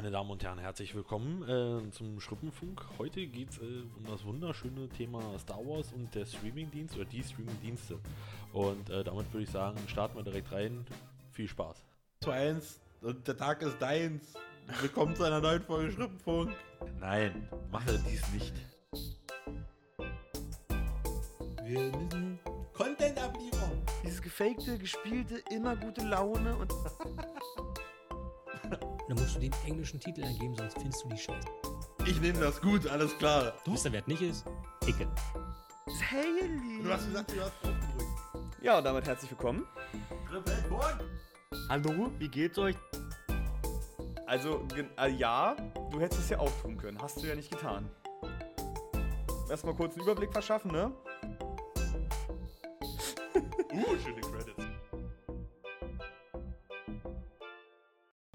meine Damen und Herren, herzlich willkommen äh, zum Schruppenfunk. Heute geht es äh, um das wunderschöne Thema Star Wars und der Streamingdienst oder die Streamingdienste. Und äh, damit würde ich sagen, starten wir direkt rein. Viel Spaß. Zu 1 und der Tag ist deins. Willkommen zu einer neuen Folge Schruppenfunk. Nein, mache dies nicht. Wir müssen Content abliefern. Dieses gefakte, gespielte, immer gute Laune und. Dann musst du den englischen Titel eingeben, sonst findest du die scheiße. Ich nehme das gut, alles klar. Wisst ihr, wer es nicht ist? Icke. Haley! Du hast gesagt, du hast aufgerückt. Ja, und damit herzlich willkommen. Hallo, wie geht's euch? Also, äh, ja, du hättest es ja auch tun können. Hast du ja nicht getan. Erstmal kurz einen Überblick verschaffen, ne? Uh, schöne Credits.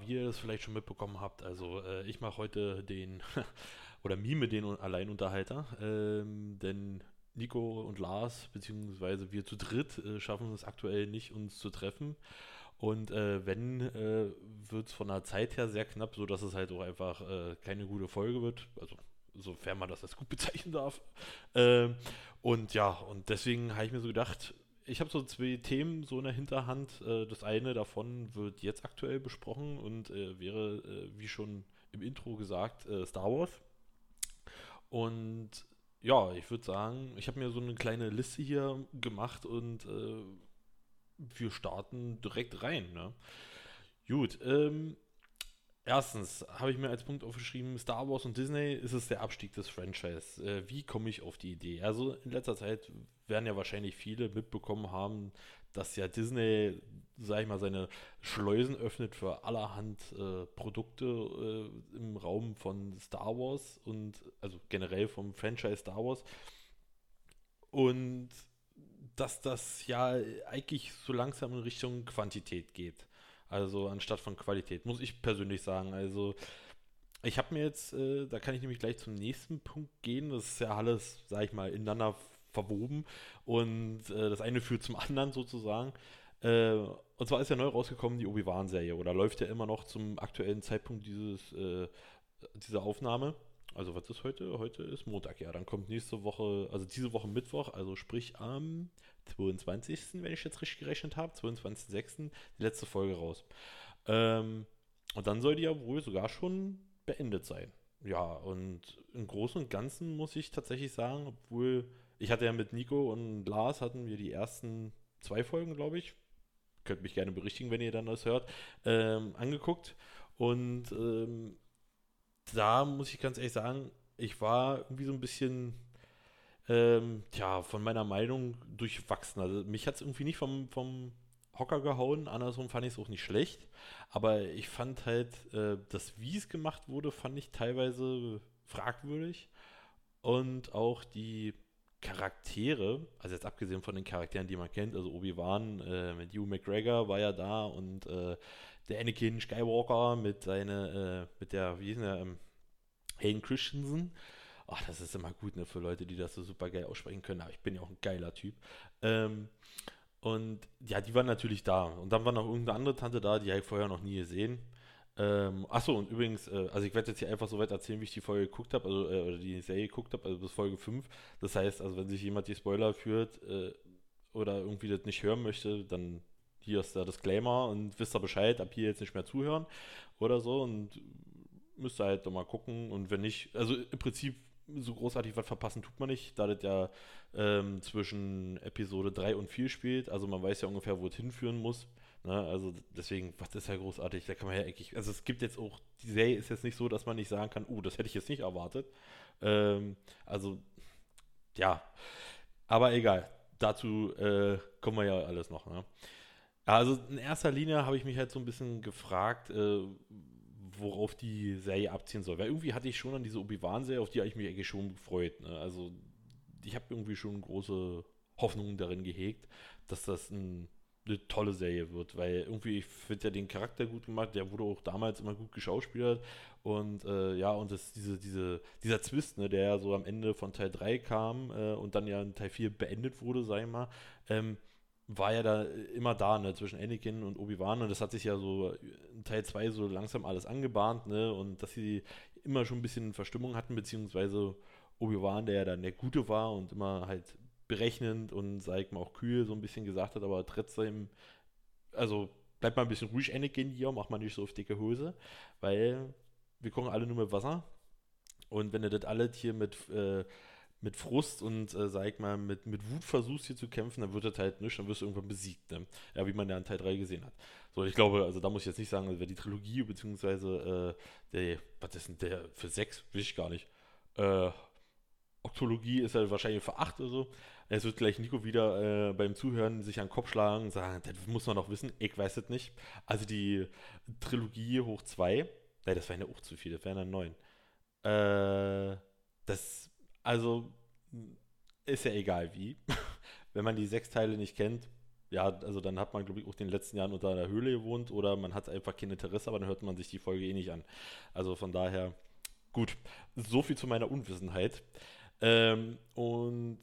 Wie ihr das vielleicht schon mitbekommen habt, also äh, ich mache heute den, oder mime den Alleinunterhalter, ähm, denn Nico und Lars, beziehungsweise wir zu dritt, äh, schaffen es aktuell nicht, uns zu treffen. Und äh, wenn, äh, wird es von der Zeit her sehr knapp, sodass es halt auch einfach äh, keine gute Folge wird. Also, sofern man das als gut bezeichnen darf. Ähm, und ja, und deswegen habe ich mir so gedacht, ich habe so zwei Themen so in der Hinterhand. Äh, das eine davon wird jetzt aktuell besprochen und äh, wäre, äh, wie schon im Intro gesagt, Star Wars. Und ja, ich würde sagen, ich habe mir so eine kleine Liste hier gemacht und wir starten direkt rein. Ne? Gut, ähm, erstens habe ich mir als Punkt aufgeschrieben, Star Wars und Disney ist es der Abstieg des Franchise. Äh, wie komme ich auf die Idee? Also in letzter Zeit werden ja wahrscheinlich viele mitbekommen haben, dass ja Disney, sag ich mal, seine Schleusen öffnet für allerhand äh, Produkte äh, im Raum von Star Wars und also generell vom Franchise Star Wars. Und dass das ja eigentlich so langsam in Richtung Quantität geht. Also anstatt von Qualität, muss ich persönlich sagen. Also ich habe mir jetzt, äh, da kann ich nämlich gleich zum nächsten Punkt gehen. Das ist ja alles, sag ich mal, ineinander verwoben und äh, das eine führt zum anderen sozusagen. Äh, und zwar ist ja neu rausgekommen die Obi-Wan-Serie oder läuft ja immer noch zum aktuellen Zeitpunkt dieses, äh, dieser Aufnahme. Also was ist heute? Heute ist Montag, ja. Dann kommt nächste Woche, also diese Woche Mittwoch, also sprich am 22., wenn ich jetzt richtig gerechnet habe, 22.06. die letzte Folge raus. Ähm, und dann soll die ja wohl sogar schon beendet sein. Ja, und im Großen und Ganzen muss ich tatsächlich sagen, obwohl ich hatte ja mit Nico und Lars hatten wir die ersten zwei Folgen, glaube ich. Könnt mich gerne berichtigen, wenn ihr dann das hört, ähm, angeguckt. Und ähm, da muss ich ganz ehrlich sagen, ich war irgendwie so ein bisschen, ähm, tja, von meiner Meinung durchwachsen. Also mich hat es irgendwie nicht vom, vom Hocker gehauen, andersrum fand ich es auch nicht schlecht. Aber ich fand halt, äh, das, wie es gemacht wurde, fand ich teilweise fragwürdig. Und auch die Charaktere, also jetzt abgesehen von den Charakteren, die man kennt, also Obi-Wan äh, mit Hugh McGregor war ja da und äh, der Anakin Skywalker mit seine, äh, mit der, wie hieß der, ähm, Hayden Christensen. Ach, das ist immer gut, ne, für Leute, die das so super geil aussprechen können, aber ich bin ja auch ein geiler Typ. Ähm, und ja, die waren natürlich da. Und dann war noch irgendeine andere Tante da, die habe ich vorher noch nie gesehen. Ähm, achso, und übrigens, äh, also ich werde jetzt hier einfach so weit erzählen, wie ich die Folge geguckt habe, also, äh, oder die Serie geguckt habe, also bis Folge 5. Das heißt, also wenn sich jemand die Spoiler führt äh, oder irgendwie das nicht hören möchte, dann hier ist der Disclaimer und wisst ihr Bescheid, ab hier jetzt nicht mehr zuhören oder so und müsst ihr halt doch mal gucken und wenn nicht, also im Prinzip so großartig was verpassen tut man nicht, da das ja ähm, zwischen Episode 3 und 4 spielt, also man weiß ja ungefähr, wo es hinführen muss. Ne? Also deswegen, was ist ja großartig, da kann man ja eigentlich, also es gibt jetzt auch, die Serie ist jetzt nicht so, dass man nicht sagen kann, oh, das hätte ich jetzt nicht erwartet. Ähm, also, ja, aber egal, dazu äh, kommen wir ja alles noch. Ne? Also in erster Linie habe ich mich halt so ein bisschen gefragt, äh, worauf die Serie abziehen soll. Weil irgendwie hatte ich schon an diese Obi-Wan-Serie, auf die habe ich mich eigentlich schon gefreut. Ne? Also ich habe irgendwie schon große Hoffnungen darin gehegt, dass das ein, eine tolle Serie wird, weil irgendwie, ich finde ja den Charakter gut gemacht, der wurde auch damals immer gut geschauspielert und äh, ja, und das, diese, diese, dieser Twist, ne, der ja so am Ende von Teil 3 kam äh, und dann ja in Teil 4 beendet wurde, sag ich mal, ähm, war ja da immer da, ne, zwischen Anakin und Obi-Wan und das hat sich ja so in Teil 2 so langsam alles angebahnt, ne, und dass sie immer schon ein bisschen Verstimmung hatten, beziehungsweise Obi-Wan, der ja dann der Gute war und immer halt berechnend und, sag ich mal, auch kühl so ein bisschen gesagt hat, aber trotzdem, also bleibt mal ein bisschen ruhig, Anakin hier, mach mal nicht so auf dicke Hose, weil wir kochen alle nur mit Wasser und wenn du das alles hier mit, äh, mit Frust und, äh, sag ich mal, mit, mit Wut versuchst hier zu kämpfen, dann wird das halt nichts, dann wirst du irgendwann besiegt, ne? Ja, wie man ja in Teil 3 gesehen hat. So, ich glaube, also da muss ich jetzt nicht sagen, also wer die Trilogie, beziehungsweise äh, der, was ist denn der für 6? Will ich gar nicht. Äh, Oktologie ist ja wahrscheinlich für 8 oder so. Es wird gleich Nico wieder äh, beim Zuhören sich an den Kopf schlagen und sagen, das muss man doch wissen, ich weiß es nicht. Also die Trilogie hoch 2, nein, das wären ja auch zu viele, das wären dann 9. Äh, das, also, ist ja egal wie. Wenn man die sechs Teile nicht kennt, ja, also dann hat man, glaube ich, auch in den letzten Jahren unter einer Höhle gewohnt oder man hat einfach kein Interesse, aber dann hört man sich die Folge eh nicht an. Also von daher, gut, so viel zu meiner Unwissenheit. Ähm, und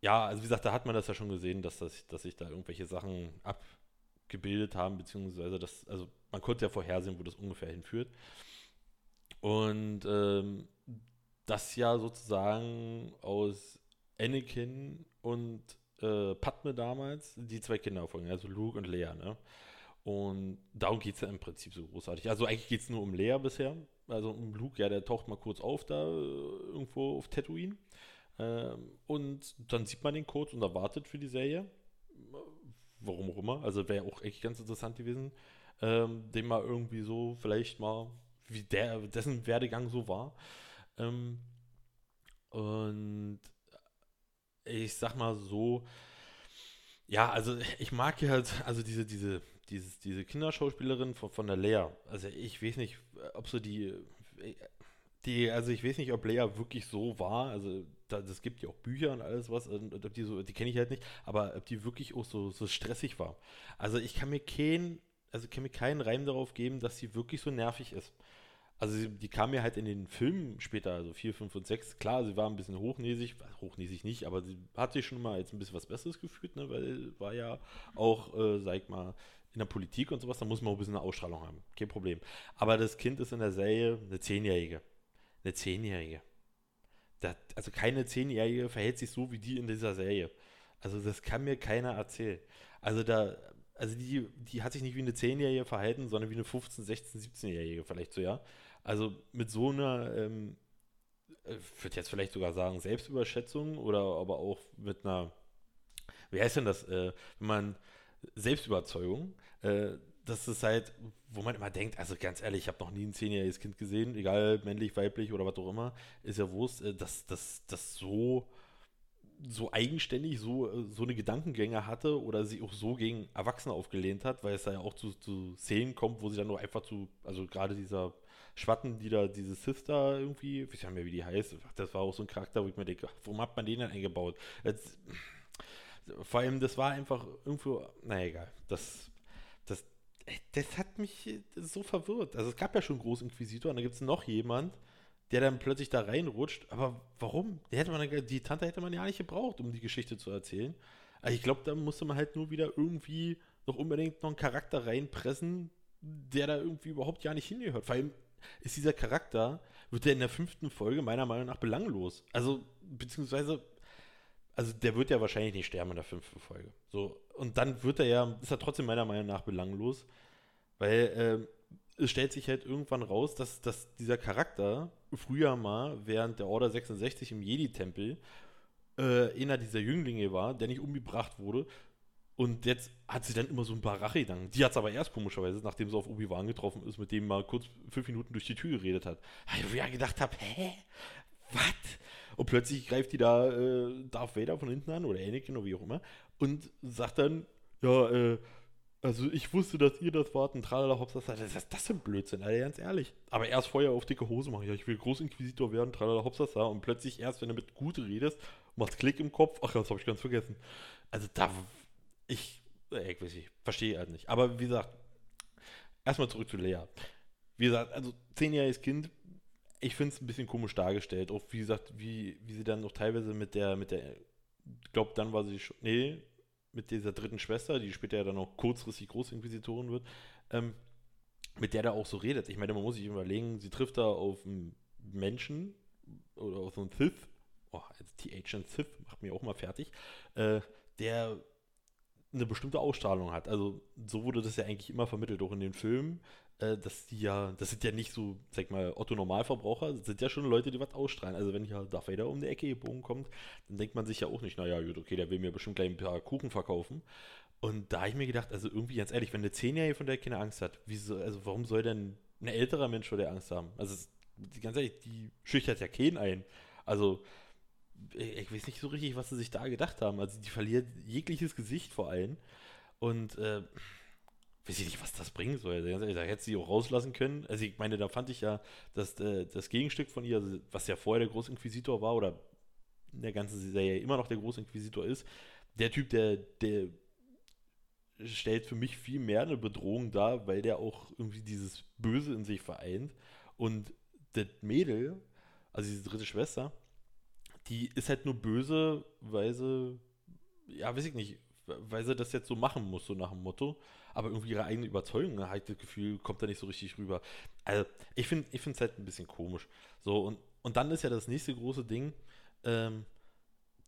ja, also wie gesagt, da hat man das ja schon gesehen, dass, das, dass sich da irgendwelche Sachen abgebildet haben, beziehungsweise das, also man konnte ja vorhersehen, wo das ungefähr hinführt. Und ähm, das ja sozusagen aus Anakin und äh, Padme damals die zwei Kinder folgen, also Luke und Leia, ne? Und darum geht es ja im Prinzip so großartig. Also eigentlich geht es nur um Leia bisher. Also um Luke, ja, der taucht mal kurz auf da äh, irgendwo auf Tatooine. Ähm, und dann sieht man den kurz und erwartet für die Serie. Warum auch immer. Also wäre auch echt ganz interessant gewesen, ähm, den mal irgendwie so vielleicht mal, wie der, dessen Werdegang so war. Ähm, und ich sag mal so, ja, also ich mag ja halt, also diese, diese, dieses, diese Kinderschauspielerin von, von der Lea, also ich weiß nicht, ob so die, die, also ich weiß nicht, ob Lea wirklich so war, also das gibt ja auch Bücher und alles was, und, ob die so, die kenne ich halt nicht, aber ob die wirklich auch so, so stressig war. Also ich kann mir keinen, also kann mir keinen Reim darauf geben, dass sie wirklich so nervig ist. Also sie, die kam mir halt in den Filmen später, also 4, 5 und 6, klar, sie war ein bisschen hochnäsig, hochnäsig nicht, aber sie hat sich schon mal jetzt ein bisschen was Besseres gefühlt, ne, weil war ja auch, äh, sag ich mal, in der Politik und sowas, da muss man ein bisschen eine Ausstrahlung haben, kein Problem. Aber das Kind ist in der Serie eine Zehnjährige. Eine Zehnjährige. Das, also keine Zehnjährige verhält sich so wie die in dieser Serie. Also das kann mir keiner erzählen. Also da, also die, die hat sich nicht wie eine Zehnjährige verhalten, sondern wie eine 15, 16, 17-Jährige vielleicht so, ja. Also mit so einer, ähm, ich würde jetzt vielleicht sogar sagen, Selbstüberschätzung oder aber auch mit einer, wie heißt denn das, äh, wenn man Selbstüberzeugung, äh, das ist halt, wo man immer denkt, also ganz ehrlich, ich habe noch nie ein zehnjähriges Kind gesehen, egal männlich, weiblich oder was auch immer, ist ja Wurst, äh, dass das so so eigenständig so, äh, so eine Gedankengänge hatte oder sich auch so gegen Erwachsene aufgelehnt hat, weil es da ja auch zu, zu Szenen kommt, wo sie dann nur einfach zu, also gerade dieser Schwatten, die da, diese Sister irgendwie, ich weiß nicht mehr, wie die heißt, das war auch so ein Charakter, wo ich mir denke, warum hat man den denn eingebaut? Jetzt, vor allem, das war einfach irgendwo, naja, egal, das, das, das hat mich so verwirrt. Also es gab ja schon Großinquisitor und da gibt es noch jemand, der dann plötzlich da reinrutscht. Aber warum? Die, hätte man, die Tante hätte man ja nicht gebraucht, um die Geschichte zu erzählen. Also ich glaube, da musste man halt nur wieder irgendwie noch unbedingt noch einen Charakter reinpressen, der da irgendwie überhaupt ja nicht hingehört. Vor allem ist dieser Charakter, wird der in der fünften Folge meiner Meinung nach belanglos. Also, beziehungsweise, also der wird ja wahrscheinlich nicht sterben in der fünften Folge. So, und dann wird er ja, ist er trotzdem meiner Meinung nach belanglos, weil äh, es stellt sich halt irgendwann raus, dass, dass dieser Charakter früher mal während der Order 66 im Jedi-Tempel äh, einer dieser Jünglinge war, der nicht umgebracht wurde und jetzt hat sie dann immer so ein paar Rachegedanken. Die hat es aber erst komischerweise, nachdem sie auf Obi-Wan getroffen ist, mit dem mal kurz fünf Minuten durch die Tür geredet hat. Wo ich ja gedacht habe, hä? Was? Und plötzlich greift die da äh, Darth Vader von hinten an oder Anakin oder wie auch immer und sagt dann, ja, äh, also ich wusste, dass ihr das wart und tralala hops, das ist das für ein Blödsinn, Alter, ganz ehrlich. Aber erst Feuer auf dicke Hose machen, ja, ich will Großinquisitor werden, tralala hops, und plötzlich erst, wenn du mit gut redest, macht Klick im Kopf, ach, das habe ich ganz vergessen. Also da ich, äh, ich weiß nicht, verstehe halt nicht. Aber wie gesagt, erstmal zurück zu Lea. Wie gesagt, also zehnjähriges Kind, ich finde es ein bisschen komisch dargestellt. Auch wie gesagt, wie, wie sie dann noch teilweise mit der, mit der, ich glaube, dann war sie schon, nee, mit dieser dritten Schwester, die später ja dann auch kurzfristig Großinquisitorin wird, ähm, mit der da auch so redet. Ich meine, man muss sich überlegen, sie trifft da auf einen Menschen oder auf so einen Sith, oh, jetzt TH und Sith macht mir auch mal fertig, äh, der eine bestimmte Ausstrahlung hat. Also so wurde das ja eigentlich immer vermittelt, auch in den Filmen, äh, dass die ja, das sind ja nicht so, sag mal, Otto-Normalverbraucher, das sind ja schon Leute, die was ausstrahlen. Also wenn hier Darth Vader um die Ecke gebogen kommt, dann denkt man sich ja auch nicht, naja, gut, okay, der will mir bestimmt gleich ein paar Kuchen verkaufen. Und da habe ich mir gedacht, also irgendwie ganz ehrlich, wenn eine Zehnjährige von der keine Angst hat, wieso, also warum soll denn ein älterer Mensch vor der Angst haben? Also ganz ehrlich, die schüchtert ja keinen ein. Also ich, ich weiß nicht so richtig, was sie sich da gedacht haben. Also die verliert jegliches Gesicht vor allem. Und äh, weiß ich nicht, was das bringen soll. Also ehrlich, da hätte sie auch rauslassen können. Also ich meine, da fand ich ja, dass äh, das Gegenstück von ihr, also was ja vorher der Großinquisitor war oder in der ganzen Serie immer noch der Großinquisitor ist, der Typ, der, der stellt für mich viel mehr eine Bedrohung dar, weil der auch irgendwie dieses Böse in sich vereint. Und das Mädel, also diese dritte Schwester, die ist halt nur böse, weil sie, ja, weiß ich nicht, weil sie das jetzt so machen muss, so nach dem Motto. Aber irgendwie ihre eigene Überzeugung, halt das Gefühl, kommt da nicht so richtig rüber. Also, ich finde es halt ein bisschen komisch. So, und, und dann ist ja das nächste große Ding, ähm,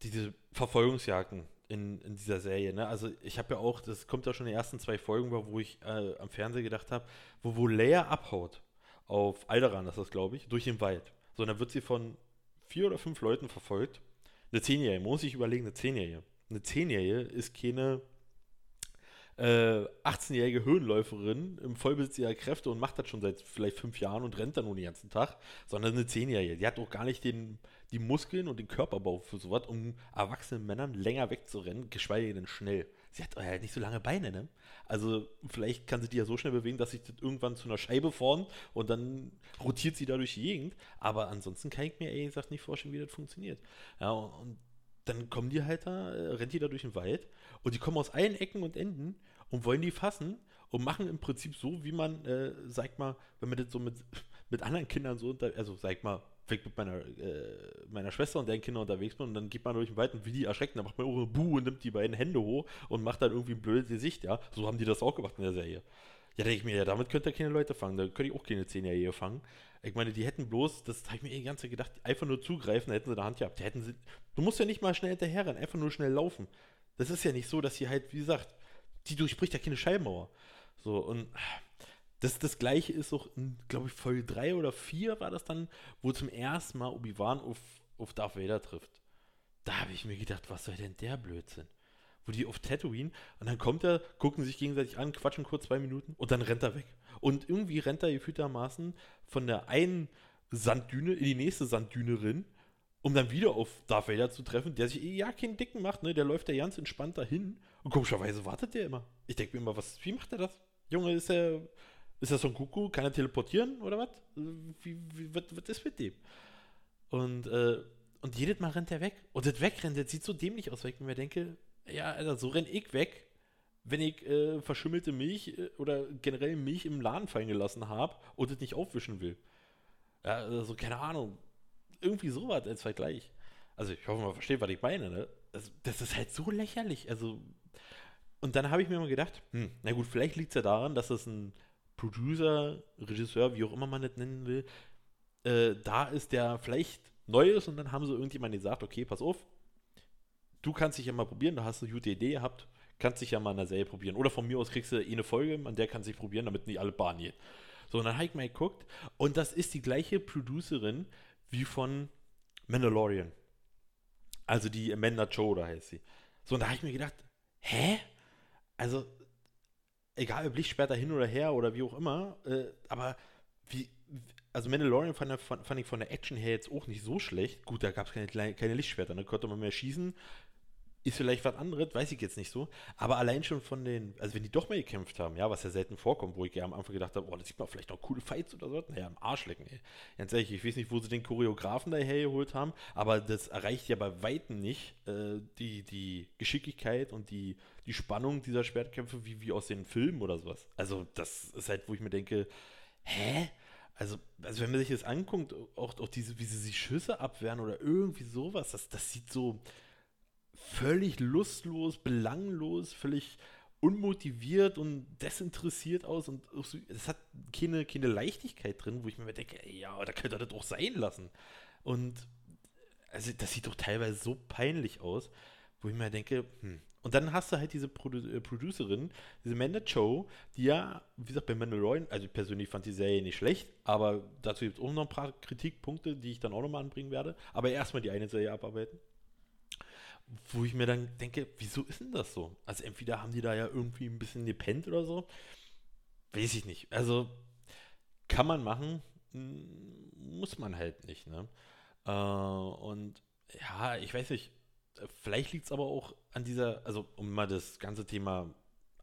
diese Verfolgungsjagden in, in dieser Serie. Ne? Also ich habe ja auch, das kommt ja schon in den ersten zwei Folgen, wo ich äh, am Fernseher gedacht habe, wo, wo Leia abhaut auf Alderan, das ist das, glaube ich, durch den Wald. So, und dann wird sie von vier oder fünf Leuten verfolgt. Eine Zehnjährige, muss ich überlegen, eine Zehnjährige. Eine Zehnjährige ist keine äh, 18-jährige Höhenläuferin im Vollbesitz ihrer Kräfte und macht das schon seit vielleicht fünf Jahren und rennt dann nur den ganzen Tag, sondern eine Zehnjährige. Die hat auch gar nicht den, die Muskeln und den Körperbau für sowas, um erwachsenen Männern länger wegzurennen, geschweige denn schnell. Sie hat halt nicht so lange Beine, ne? Also vielleicht kann sie die ja so schnell bewegen, dass sich das irgendwann zu einer Scheibe formt und dann rotiert sie da durch die Gegend. Aber ansonsten kann ich mir ehrlich gesagt nicht vorstellen, wie das funktioniert. Ja, und dann kommen die halt da, äh, rennt die da durch den Wald und die kommen aus allen Ecken und Enden und wollen die fassen und machen im Prinzip so, wie man, äh, sag mal, wenn man das so mit, mit anderen Kindern so, unter, also sag mal, ich mit meiner, äh, meiner Schwester und deren Kindern unterwegs bin und dann geht man durch den Wald und wie die erschrecken, dann macht man auch Buh und nimmt die beiden Hände hoch und macht dann irgendwie ein blödes Gesicht, ja. So haben die das auch gemacht in der Serie. Ja, denke ich mir, ja, damit könnte er keine Leute fangen, da könnte ich auch keine Zehnjährige fangen. Ich meine, die hätten bloß, das habe ich mir die ganze Zeit gedacht, einfach nur zugreifen, da hätten sie eine Hand gehabt. Die hätten sie, du musst ja nicht mal schnell hinterherrennen, einfach nur schnell laufen. Das ist ja nicht so, dass sie halt, wie gesagt, die durchbricht ja keine Schallmauer. So, und das, das gleiche ist auch in, glaube ich, Folge 3 oder 4 war das dann, wo zum ersten Mal Obi-Wan auf, auf Darth Vader trifft. Da habe ich mir gedacht, was soll denn der Blödsinn? Wo die auf Tatooine und dann kommt er, gucken sich gegenseitig an, quatschen kurz zwei Minuten und dann rennt er weg. Und irgendwie rennt er gefühltermaßen von der einen Sanddüne in die nächste Sanddüne rein, um dann wieder auf Darth Vader zu treffen, der sich ja keinen Dicken macht, ne? Der läuft da ganz entspannt dahin und komischerweise wartet der immer. Ich denke mir immer, was, wie macht er das? Junge, ist er, ist er so ein Kuckuck? Kann er teleportieren oder was? Wie, wie, was, ist mit dem? Und, äh, und jedes Mal rennt er weg. Und das Wegrennen, das sieht so dämlich aus, weil ich mir denke, ja, Alter, so renn ich weg, wenn ich äh, verschimmelte Milch äh, oder generell Milch im Laden fallen gelassen habe und das nicht aufwischen will. Ja, also keine Ahnung. Irgendwie sowas als Vergleich. Also ich hoffe, man versteht, was ich meine, ne? Das, das ist halt so lächerlich. Also, und dann habe ich mir mal gedacht, hm, na gut, vielleicht liegt es ja daran, dass es ein Producer, Regisseur, wie auch immer man das nennen will, äh, da ist, der vielleicht neu ist und dann haben sie irgendjemand gesagt, okay, pass auf, du kannst dich ja mal probieren, da hast du eine gute Idee gehabt, kannst dich ja mal in der Serie probieren. Oder von mir aus kriegst du eh eine Folge, an der kannst du dich probieren, damit nicht alle Bahn gehen. So, und dann habe ich mal geguckt und das ist die gleiche Producerin wie von Mandalorian. Also die Amanda Cho, da heißt sie. So, und da habe ich mir gedacht, hä? Also, egal ob Licht später hin oder her oder wie auch immer, äh, aber wie, also Mandalorian fand, fand, fand, ich von der Action her jetzt auch nicht so schlecht. Gut, da gab es keine, keine Lichtschwerter, da ne? konnte man mehr schießen. Ist vielleicht was anderes, weiß ich jetzt nicht so. Aber allein schon von den, also wenn die doch mal gekämpft haben, ja, was ja selten vorkommt, wo ich ja am Anfang gedacht habe, oh, das sieht man vielleicht noch coole Fights oder so. Naja, am Arsch lecken, ey. Ganz ehrlich, ich weiß nicht, wo sie den Choreografen da hergeholt haben, aber das erreicht ja bei Weitem nicht äh, die, die Geschicklichkeit und die, die Spannung dieser Schwertkämpfe wie, wie aus den Filmen oder sowas. Also, das ist halt, wo ich mir denke, hä? Also, also wenn man sich das anguckt, auch, auch diese, wie sie sich Schüsse abwehren oder irgendwie sowas, das, das sieht so völlig lustlos, belanglos, völlig unmotiviert und desinteressiert aus und es hat keine, keine Leichtigkeit drin, wo ich mir denke, ey, ja, da könnt ihr das auch sein lassen. Und also das sieht doch teilweise so peinlich aus, wo ich mir denke, hm. Und dann hast du halt diese Produ äh, Producerin, diese Amanda Cho, die ja, wie gesagt, bei Mandalorian, also ich persönlich fand die Serie nicht schlecht, aber dazu gibt es auch noch ein paar Kritikpunkte, die ich dann auch nochmal anbringen werde. Aber erstmal die eine Serie abarbeiten. Wo ich mir dann denke, wieso ist denn das so? Also entweder haben die da ja irgendwie ein bisschen gepennt oder so. Weiß ich nicht. Also kann man machen, m, muss man halt nicht, ne? Äh, und ja, ich weiß nicht, vielleicht liegt es aber auch an dieser, also um mal das ganze Thema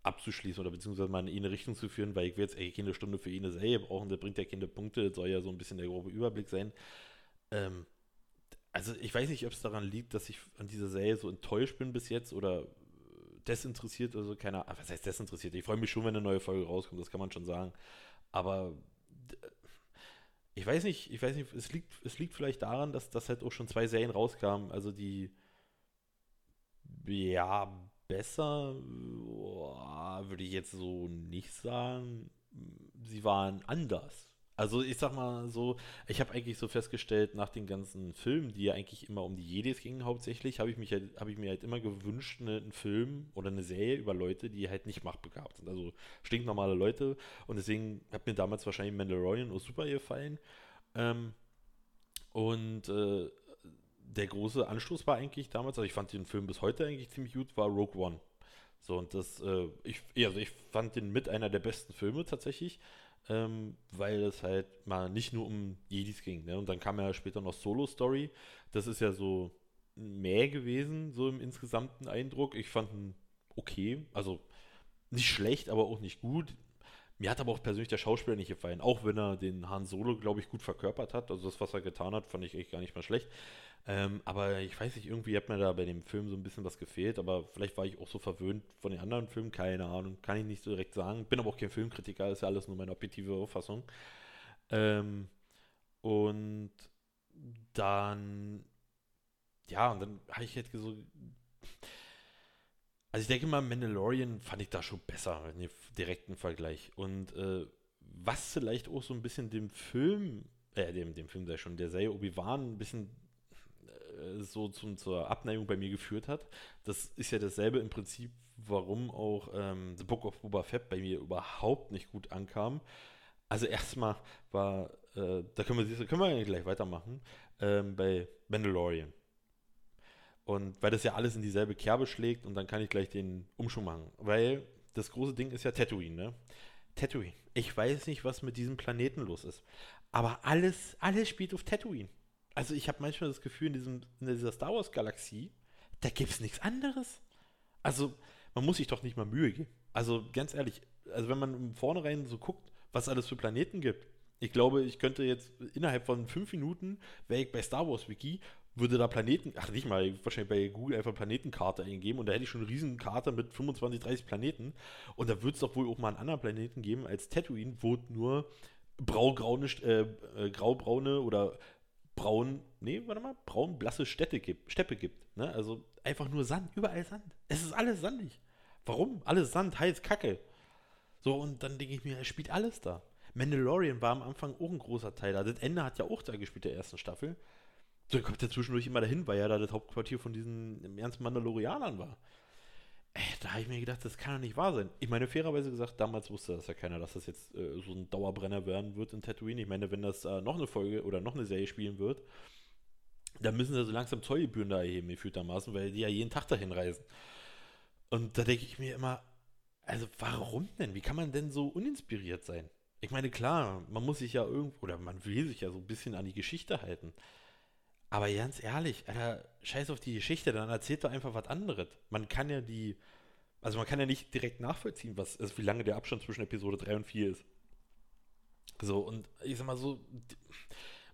abzuschließen oder beziehungsweise mal in eine Richtung zu führen, weil ich will jetzt eigentlich keine Stunde für eine Serie brauchen, der bringt ja keine Punkte, das soll ja so ein bisschen der grobe Überblick sein. Ähm, also ich weiß nicht, ob es daran liegt, dass ich an dieser Serie so enttäuscht bin bis jetzt oder äh, desinteressiert oder so, keine Ahnung. Was heißt desinteressiert? Ich freue mich schon, wenn eine neue Folge rauskommt, das kann man schon sagen. Aber ich weiß nicht, ich weiß nicht, es liegt, es liegt vielleicht daran, dass das halt auch schon zwei Serien rauskamen, also die ja besser, würde ich jetzt so nicht sagen. Sie waren anders. Also ich sag mal so, ich habe eigentlich so festgestellt, nach den ganzen Filmen, die ja eigentlich immer um die Jedis gingen hauptsächlich, habe ich, halt, habe ich mir halt immer gewünscht, eine, einen Film oder eine Serie über Leute, die halt nicht machtbegabt sind. Also stinknormale Leute. Und deswegen hat mir damals wahrscheinlich Mandalorian auch super gefallen. Ähm, und äh, der große Anstoß war eigentlich damals, also ich fand den Film bis heute eigentlich ziemlich gut, war Rogue One. So, und das, äh, ich, also ich fand den mit einer der besten Filme tatsächlich, ähm, weil es halt mal nicht nur um Jedis ging. Ne? Und dann kam ja später noch Solo Story. Das ist ja so mehr gewesen, so im insgesamten Eindruck. Ich fand ihn okay, also nicht schlecht, aber auch nicht gut. Mir hat aber auch persönlich der Schauspieler nicht gefallen, auch wenn er den Han Solo, glaube ich, gut verkörpert hat. Also das, was er getan hat, fand ich echt gar nicht mal schlecht. Ähm, aber ich weiß nicht, irgendwie hat mir da bei dem Film so ein bisschen was gefehlt, aber vielleicht war ich auch so verwöhnt von den anderen Filmen, keine Ahnung, kann ich nicht so direkt sagen. Bin aber auch kein Filmkritiker, ist ja alles nur meine objektive Auffassung. Ähm, und dann, ja, und dann habe ich jetzt so, also ich denke mal, Mandalorian fand ich da schon besser, in dem direkten Vergleich. Und äh, was vielleicht auch so ein bisschen dem Film, äh, dem, dem Film sei schon, der Serie Obi-Wan ein bisschen äh, so zum, zur Abneigung bei mir geführt hat. Das ist ja dasselbe im Prinzip, warum auch ähm, The Book of Boba Fett bei mir überhaupt nicht gut ankam. Also erstmal war, äh, da können wir, können wir gleich weitermachen, ähm, bei Mandalorian. Und weil das ja alles in dieselbe Kerbe schlägt und dann kann ich gleich den Umschwung machen. Weil das große Ding ist ja Tatooine, ne? Tatooine. Ich weiß nicht, was mit diesem Planeten los ist. Aber alles, alles spielt auf Tatooine. Also ich habe manchmal das Gefühl, in, diesem, in dieser Star Wars-Galaxie, da gibt es nichts anderes. Also man muss sich doch nicht mal Mühe geben. Also ganz ehrlich, also wenn man Vornherein so guckt, was es alles für Planeten gibt. Ich glaube, ich könnte jetzt innerhalb von fünf Minuten, wäre ich bei Star Wars Wiki, würde da Planeten, ach nicht mal, wahrscheinlich bei Google einfach Planetenkarte eingeben und da hätte ich schon eine riesen Karte mit 25, 30 Planeten und da wird es doch wohl auch mal einen anderen Planeten geben als Tatooine, wo es nur braugraune, äh, äh, graubraune oder braun, nee, warte mal, braun-blasse Städte gibt, Steppe gibt. Ne? Also einfach nur Sand, überall Sand. Es ist alles sandig. Warum? Alles Sand, heiß, Kacke. So, und dann denke ich mir, er spielt alles da. Mandalorian war am Anfang auch ein großer Teil da. Das Ende hat ja auch da gespielt, der ersten Staffel. Dann kommt er zwischendurch immer dahin, weil ja da das Hauptquartier von diesen ganzen Mandalorianern war. Ey, da habe ich mir gedacht, das kann doch nicht wahr sein. Ich meine, fairerweise gesagt, damals wusste das ja keiner, dass das jetzt äh, so ein Dauerbrenner werden wird in Tatooine. Ich meine, wenn das äh, noch eine Folge oder noch eine Serie spielen wird, dann müssen sie so langsam Zollgebühren da erheben, gefühltermaßen, weil die ja jeden Tag dahin reisen. Und da denke ich mir immer, also warum denn? Wie kann man denn so uninspiriert sein? Ich meine, klar, man muss sich ja irgendwo, oder man will sich ja so ein bisschen an die Geschichte halten. Aber ganz ehrlich, Alter, scheiß auf die Geschichte, dann erzählt doch einfach was anderes. Man kann ja die, also man kann ja nicht direkt nachvollziehen, was, also wie lange der Abstand zwischen Episode 3 und 4 ist. So, und ich sag mal so,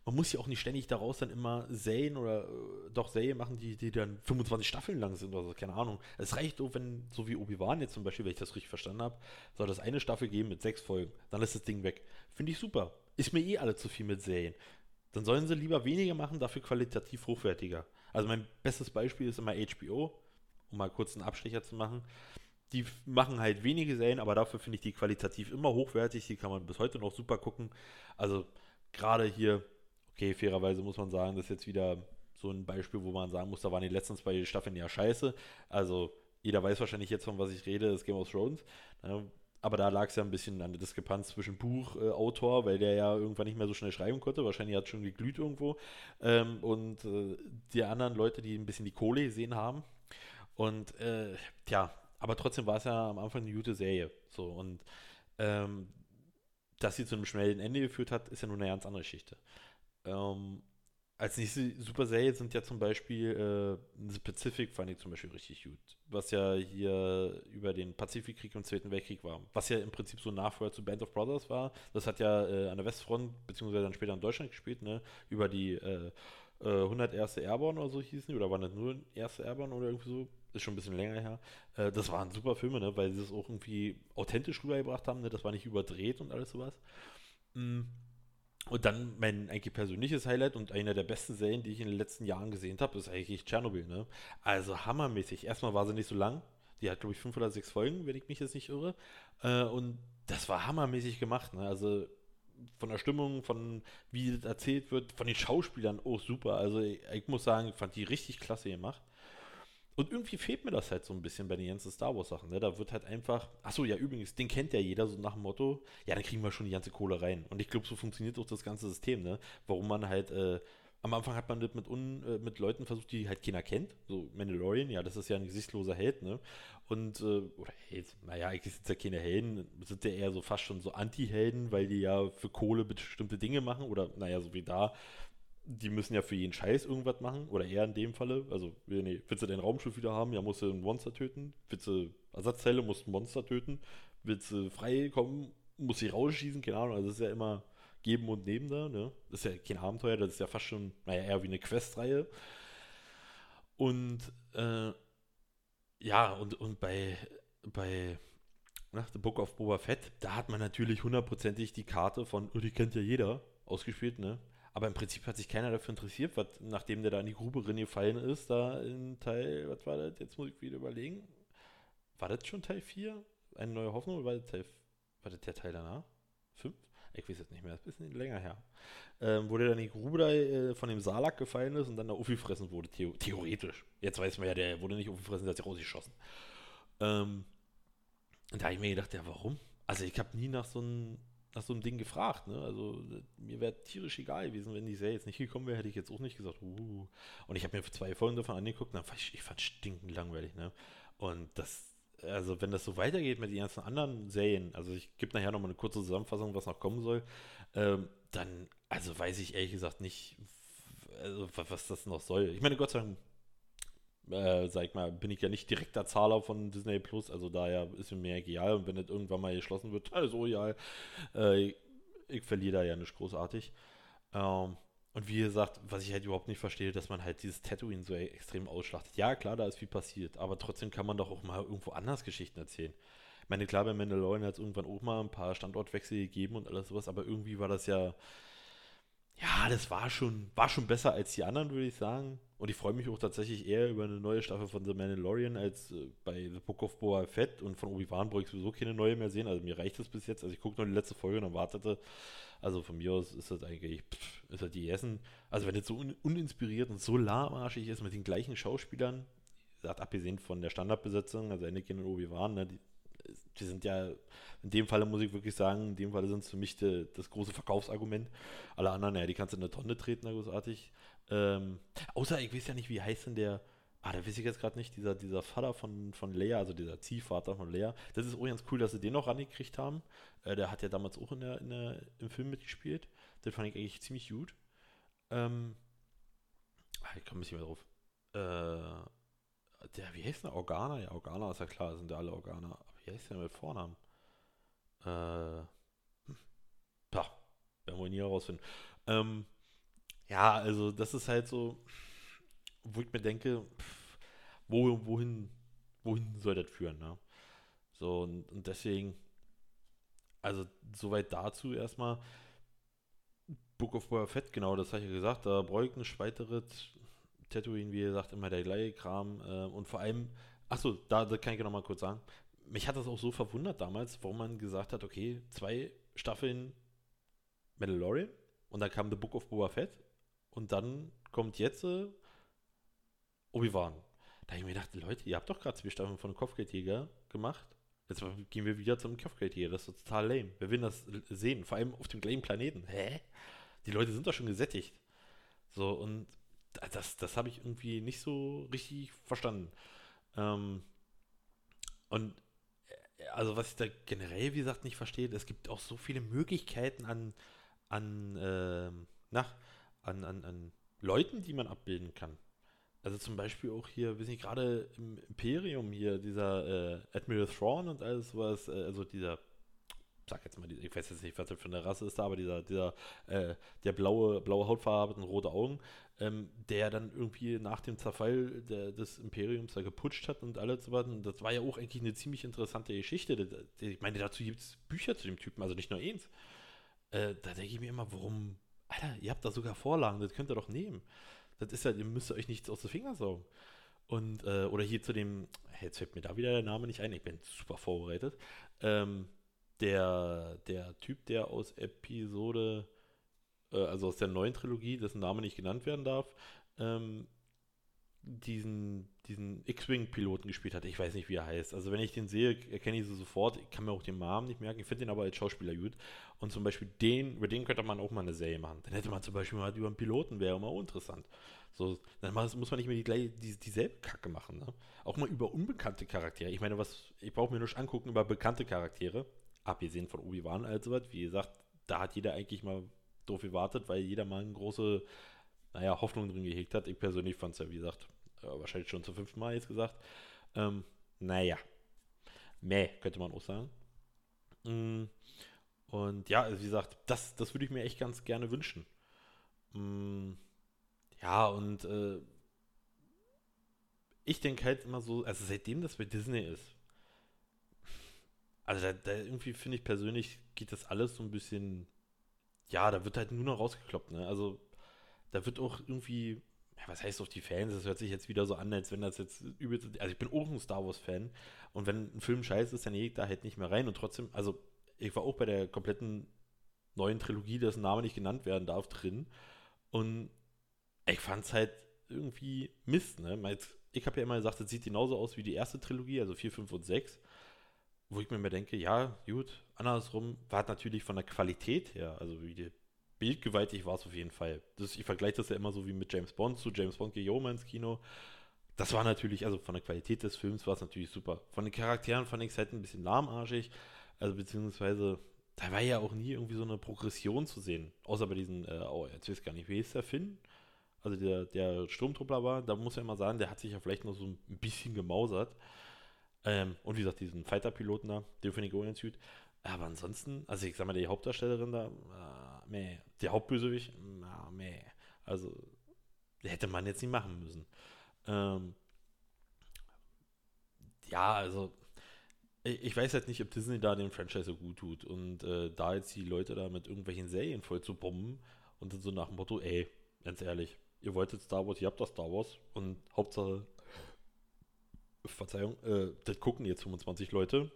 man muss ja auch nicht ständig daraus dann immer Serien oder äh, doch Serien machen, die, die dann 25 Staffeln lang sind oder so, keine Ahnung. Es reicht doch, wenn, so wie Obi-Wan jetzt zum Beispiel, wenn ich das richtig verstanden habe, soll das eine Staffel geben mit sechs Folgen, dann ist das Ding weg. Finde ich super. Ist mir eh alle zu viel mit Serien. Dann sollen sie lieber weniger machen, dafür qualitativ hochwertiger. Also mein bestes Beispiel ist immer HBO. um mal kurz einen Abstecher zu machen. Die machen halt wenige Serien, aber dafür finde ich die qualitativ immer hochwertig. Die kann man bis heute noch super gucken. Also gerade hier, okay, fairerweise muss man sagen, das ist jetzt wieder so ein Beispiel, wo man sagen muss, da waren die letzten zwei Staffeln ja scheiße. Also jeder weiß wahrscheinlich jetzt, von was ich rede, das Game of Thrones. Aber da lag es ja ein bisschen an der Diskrepanz zwischen Buchautor, äh, weil der ja irgendwann nicht mehr so schnell schreiben konnte. Wahrscheinlich hat es schon geglüht irgendwo. Ähm, und äh, die anderen Leute, die ein bisschen die Kohle gesehen haben. Und äh, tja, aber trotzdem war es ja am Anfang eine gute Serie. So, und ähm, dass sie zu einem schnellen Ende geführt hat, ist ja nun eine ganz andere Geschichte. Ähm, als nächste super Serie sind ja zum Beispiel äh, The Pacific, fand ich zum Beispiel richtig gut. Was ja hier über den Pazifikkrieg und Zweiten Weltkrieg war. Was ja im Prinzip so Nachfolger zu Band of Brothers war. Das hat ja äh, an der Westfront, beziehungsweise dann später in Deutschland gespielt, ne? Über die äh, äh, 101. Airborne oder so hießen die. Oder waren das nur 1. Airborne oder irgendwie so? Ist schon ein bisschen länger her. Äh, das waren super Filme, ne? Weil sie das auch irgendwie authentisch rübergebracht haben. Ne? Das war nicht überdreht und alles sowas. Mm. Und dann mein eigentlich persönliches Highlight und einer der besten Serien, die ich in den letzten Jahren gesehen habe, ist eigentlich Tschernobyl. Ne? Also hammermäßig. Erstmal war sie nicht so lang. Die hat, glaube ich, fünf oder sechs Folgen, wenn ich mich jetzt nicht irre. Äh, und das war hammermäßig gemacht. Ne? Also von der Stimmung, von wie das erzählt wird, von den Schauspielern, oh super. Also ich, ich muss sagen, ich fand die richtig klasse gemacht. Und irgendwie fehlt mir das halt so ein bisschen bei den ganzen Star Wars Sachen. Ne? Da wird halt einfach, achso, ja, übrigens, den kennt ja jeder, so nach dem Motto, ja, dann kriegen wir schon die ganze Kohle rein. Und ich glaube, so funktioniert auch das ganze System, ne? Warum man halt, äh, am Anfang hat man das mit, un, äh, mit Leuten versucht, die halt keiner kennt. So Mandalorian, ja, das ist ja ein gesichtsloser Held, ne? Und, äh, oder Held, naja, eigentlich sind es ja keine Helden, sind ja eher so fast schon so Anti-Helden, weil die ja für Kohle bestimmte Dinge machen. Oder, naja, so wie da, die müssen ja für jeden Scheiß irgendwas machen, oder eher in dem Falle. Also, nee, willst du dein Raumschiff wieder haben, ja, musst du ein Monster töten. Willst du Ersatzteile, musst du ein Monster töten. Willst du frei kommen, musst du rausschießen, keine Ahnung. Also, das ist ja immer geben und nehmen da, ne? Das ist ja kein Abenteuer, das ist ja fast schon, naja, eher wie eine Questreihe. Und, äh, ja, und, und bei, bei na, The Book of Boba Fett, da hat man natürlich hundertprozentig die Karte von, oh, die kennt ja jeder, ausgespielt, ne? Aber im Prinzip hat sich keiner dafür interessiert, was, nachdem der da in die Grube gefallen ist, da in Teil, was war das? Jetzt muss ich wieder überlegen. War das schon Teil 4? Eine neue Hoffnung oder war das, Teil, war das der Teil danach? 5? Ich weiß jetzt nicht mehr, das ist ein bisschen länger her. Ähm, wo der dann in die Grube da äh, von dem Salak gefallen ist und dann da aufgefressen wurde, theo theoretisch. Jetzt weiß man ja, der wurde nicht aufgefressen, der hat sich rausgeschossen. Ähm, und da habe ich mir gedacht, ja, warum? Also ich habe nie nach so einem nach so einem Ding gefragt, ne? Also mir wäre tierisch egal gewesen, wenn die Serie jetzt nicht gekommen wäre, hätte ich jetzt auch nicht gesagt, uh. Und ich habe mir zwei Folgen davon angeguckt, und ich, ich fand stinkend langweilig, ne? Und das, also wenn das so weitergeht mit den ganzen anderen Serien, also ich gebe nachher nochmal eine kurze Zusammenfassung, was noch kommen soll, ähm, dann, also weiß ich ehrlich gesagt nicht, also, was das noch soll. Ich meine, Gott sei Dank äh, sag ich mal, bin ich ja nicht direkter Zahler von Disney Plus, also daher ist mir mehr egal und wenn das irgendwann mal geschlossen wird, also egal, äh, ich, verliere da ja nicht großartig. Ähm, und wie gesagt, was ich halt überhaupt nicht verstehe, dass man halt dieses Tatooine so extrem ausschlachtet. Ja, klar, da ist viel passiert, aber trotzdem kann man doch auch mal irgendwo anders Geschichten erzählen. Ich meine, klar, bei Mandalorian hat es irgendwann auch mal ein paar Standortwechsel gegeben und alles sowas, aber irgendwie war das ja, ja, das war schon, war schon besser als die anderen, würde ich sagen. Und ich freue mich auch tatsächlich eher über eine neue Staffel von The Mandalorian als äh, bei The Book of Boba Fett und von Obi-Wan brauche ich sowieso keine neue mehr sehen. Also mir reicht das bis jetzt. Also ich gucke noch die letzte Folge und dann wartete. Also von mir aus ist das eigentlich, pff, ist das die Essen. Also wenn das so un uninspiriert und so lahmarschig ist mit den gleichen Schauspielern, gesagt, abgesehen von der Standardbesetzung, also Anakin und Obi-Wan, ne, die sind ja, in dem Falle muss ich wirklich sagen, in dem Falle sind es für mich de, das große Verkaufsargument. Alle anderen, ja, die kannst du in eine Tonne treten, da großartig. Ähm, außer, ich weiß ja nicht, wie heißt denn der, ah, da weiß ich jetzt gerade nicht, dieser, dieser Vater von, von Lea, also dieser Ziehvater von Lea. Das ist auch ganz cool, dass sie den noch rangekriegt haben. Äh, der hat ja damals auch in der, in der, im Film mitgespielt. Den fand ich eigentlich ziemlich gut. Ähm, ah, ich komme nicht mehr drauf. Äh, der, wie heißt der? Organa? Ja, Organa ist ja klar, sind ja alle Organa. Wie heißt der mit Vornamen? Äh, hm. Pah, werden wir nie herausfinden. Ähm, ja, also das ist halt so, wo ich mir denke, pff, wo, wohin, wohin soll das führen, ne? So, und, und deswegen, also soweit dazu erstmal. Book of Boba Fett, genau, das habe ich ja gesagt, da brauche ich. Tatooine, wie gesagt, immer der gleiche Kram. Äh, und vor allem, Achso, da, da kann ich noch mal kurz sagen. Mich hat das auch so verwundert damals, warum man gesagt hat, okay, zwei Staffeln Mandalorian und dann kam The Book of Boba Fett und dann kommt jetzt äh, Obi-Wan. Da habe ich mir gedacht, Leute, ihr habt doch gerade zwei Staffeln von Kopfgeldjäger gemacht. Jetzt gehen wir wieder zum Kopfgeldjäger. Das ist total lame. Wer will das sehen? Vor allem auf dem gleichen Planeten. Hä? Die Leute sind doch schon gesättigt. So, und das, das habe ich irgendwie nicht so richtig verstanden. Ähm, und also was ich da generell, wie gesagt, nicht verstehe, es gibt auch so viele Möglichkeiten an, an, ähm, na, an, an, an Leuten, die man abbilden kann. Also zum Beispiel auch hier, wissen Sie, gerade im Imperium hier, dieser äh, Admiral Thrawn und alles was, äh, also dieser, sag jetzt mal, ich weiß jetzt nicht, was das für eine Rasse ist da, aber dieser, dieser, äh, der blaue, blaue Hautfarbe und rote Augen, ähm, der dann irgendwie nach dem Zerfall der, des Imperiums da geputscht hat und alles so was. Und das war ja auch eigentlich eine ziemlich interessante Geschichte. Ich meine, dazu gibt es Bücher zu dem Typen, also nicht nur eins. Äh, da denke ich mir immer, warum, Alter, ihr habt da sogar Vorlagen, das könnt ihr doch nehmen. Das ist ja, ihr müsst euch nichts aus den Fingern saugen. Und, äh, oder hier zu dem, jetzt fällt mir da wieder der Name nicht ein, ich bin super vorbereitet. Ähm, der, der Typ, der aus Episode, äh, also aus der neuen Trilogie, dessen Name nicht genannt werden darf, ähm, diesen, diesen X-Wing-Piloten gespielt hat. Ich weiß nicht, wie er heißt. Also wenn ich den sehe, erkenne ich sie sofort. Ich kann mir auch den Namen nicht merken. Ich finde den aber als Schauspieler gut. Und zum Beispiel den, über den könnte man auch mal eine Serie machen. Dann hätte man zum Beispiel mal über einen Piloten, wäre immer interessant. So, dann muss man nicht mehr die, die, dieselbe Kacke machen. Ne? Auch mal über unbekannte Charaktere. Ich meine, was, ich brauche mir nur angucken über bekannte Charaktere. Abgesehen von Obi-Wan also was. Wie gesagt, da hat jeder eigentlich mal doof gewartet, weil jeder mal eine große, naja, Hoffnung drin gehegt hat. Ich persönlich fand es ja, wie gesagt, äh, wahrscheinlich schon zum fünften Mal jetzt gesagt. Ähm, naja, meh, könnte man auch sagen. Mm, und ja, also wie gesagt, das, das würde ich mir echt ganz gerne wünschen. Mm, ja, und äh, ich denke halt immer so, also seitdem das bei Disney ist, also da, da irgendwie finde ich persönlich geht das alles so ein bisschen, ja, da wird halt nur noch rausgekloppt, ne? Also da wird auch irgendwie ja, was heißt auf die Fans? Das hört sich jetzt wieder so an, als wenn das jetzt übelst. Also ich bin auch ein Star Wars-Fan und wenn ein Film scheiße ist, dann gehe ich da halt nicht mehr rein. Und trotzdem, also ich war auch bei der kompletten neuen Trilogie, dessen Name nicht genannt werden darf, drin. Und ich fand es halt irgendwie Mist, ne? Ich habe ja immer gesagt, es sieht genauso aus wie die erste Trilogie, also 4, 5 und 6. Wo ich mir immer denke, ja, gut, andersrum war natürlich von der Qualität her, also wie die bildgewaltig war es auf jeden Fall. Das, ich vergleiche das ja immer so wie mit James Bond zu James Bond ins Kino. Das war natürlich, also von der Qualität des Films war es natürlich super. Von den Charakteren fand ich es halt ein bisschen lahmarschig. Also beziehungsweise, da war ja auch nie irgendwie so eine Progression zu sehen. Außer bei diesen, äh, oh, jetzt weiß gar nicht, wie ist der Finn? Also der, der Sturmtruppler war, da muss ja immer sagen, der hat sich ja vielleicht noch so ein bisschen gemausert. Ähm, und wie gesagt, diesen Fighter-Piloten da, den finde ich auch ganz gut. Aber ansonsten, also ich sag mal, die Hauptdarstellerin da, äh, meh. Der Hauptbösewicht, na, meh. Also, hätte man jetzt nicht machen müssen. Ähm, ja, also, ich, ich, weiß halt nicht, ob Disney da den Franchise so gut tut. Und äh, da jetzt die Leute da mit irgendwelchen Serien voll zu bomben und dann so nach dem Motto, ey, ganz ehrlich, ihr wolltet Star Wars, ihr habt das Star Wars und Hauptsache, Verzeihung, äh, das gucken jetzt 25 Leute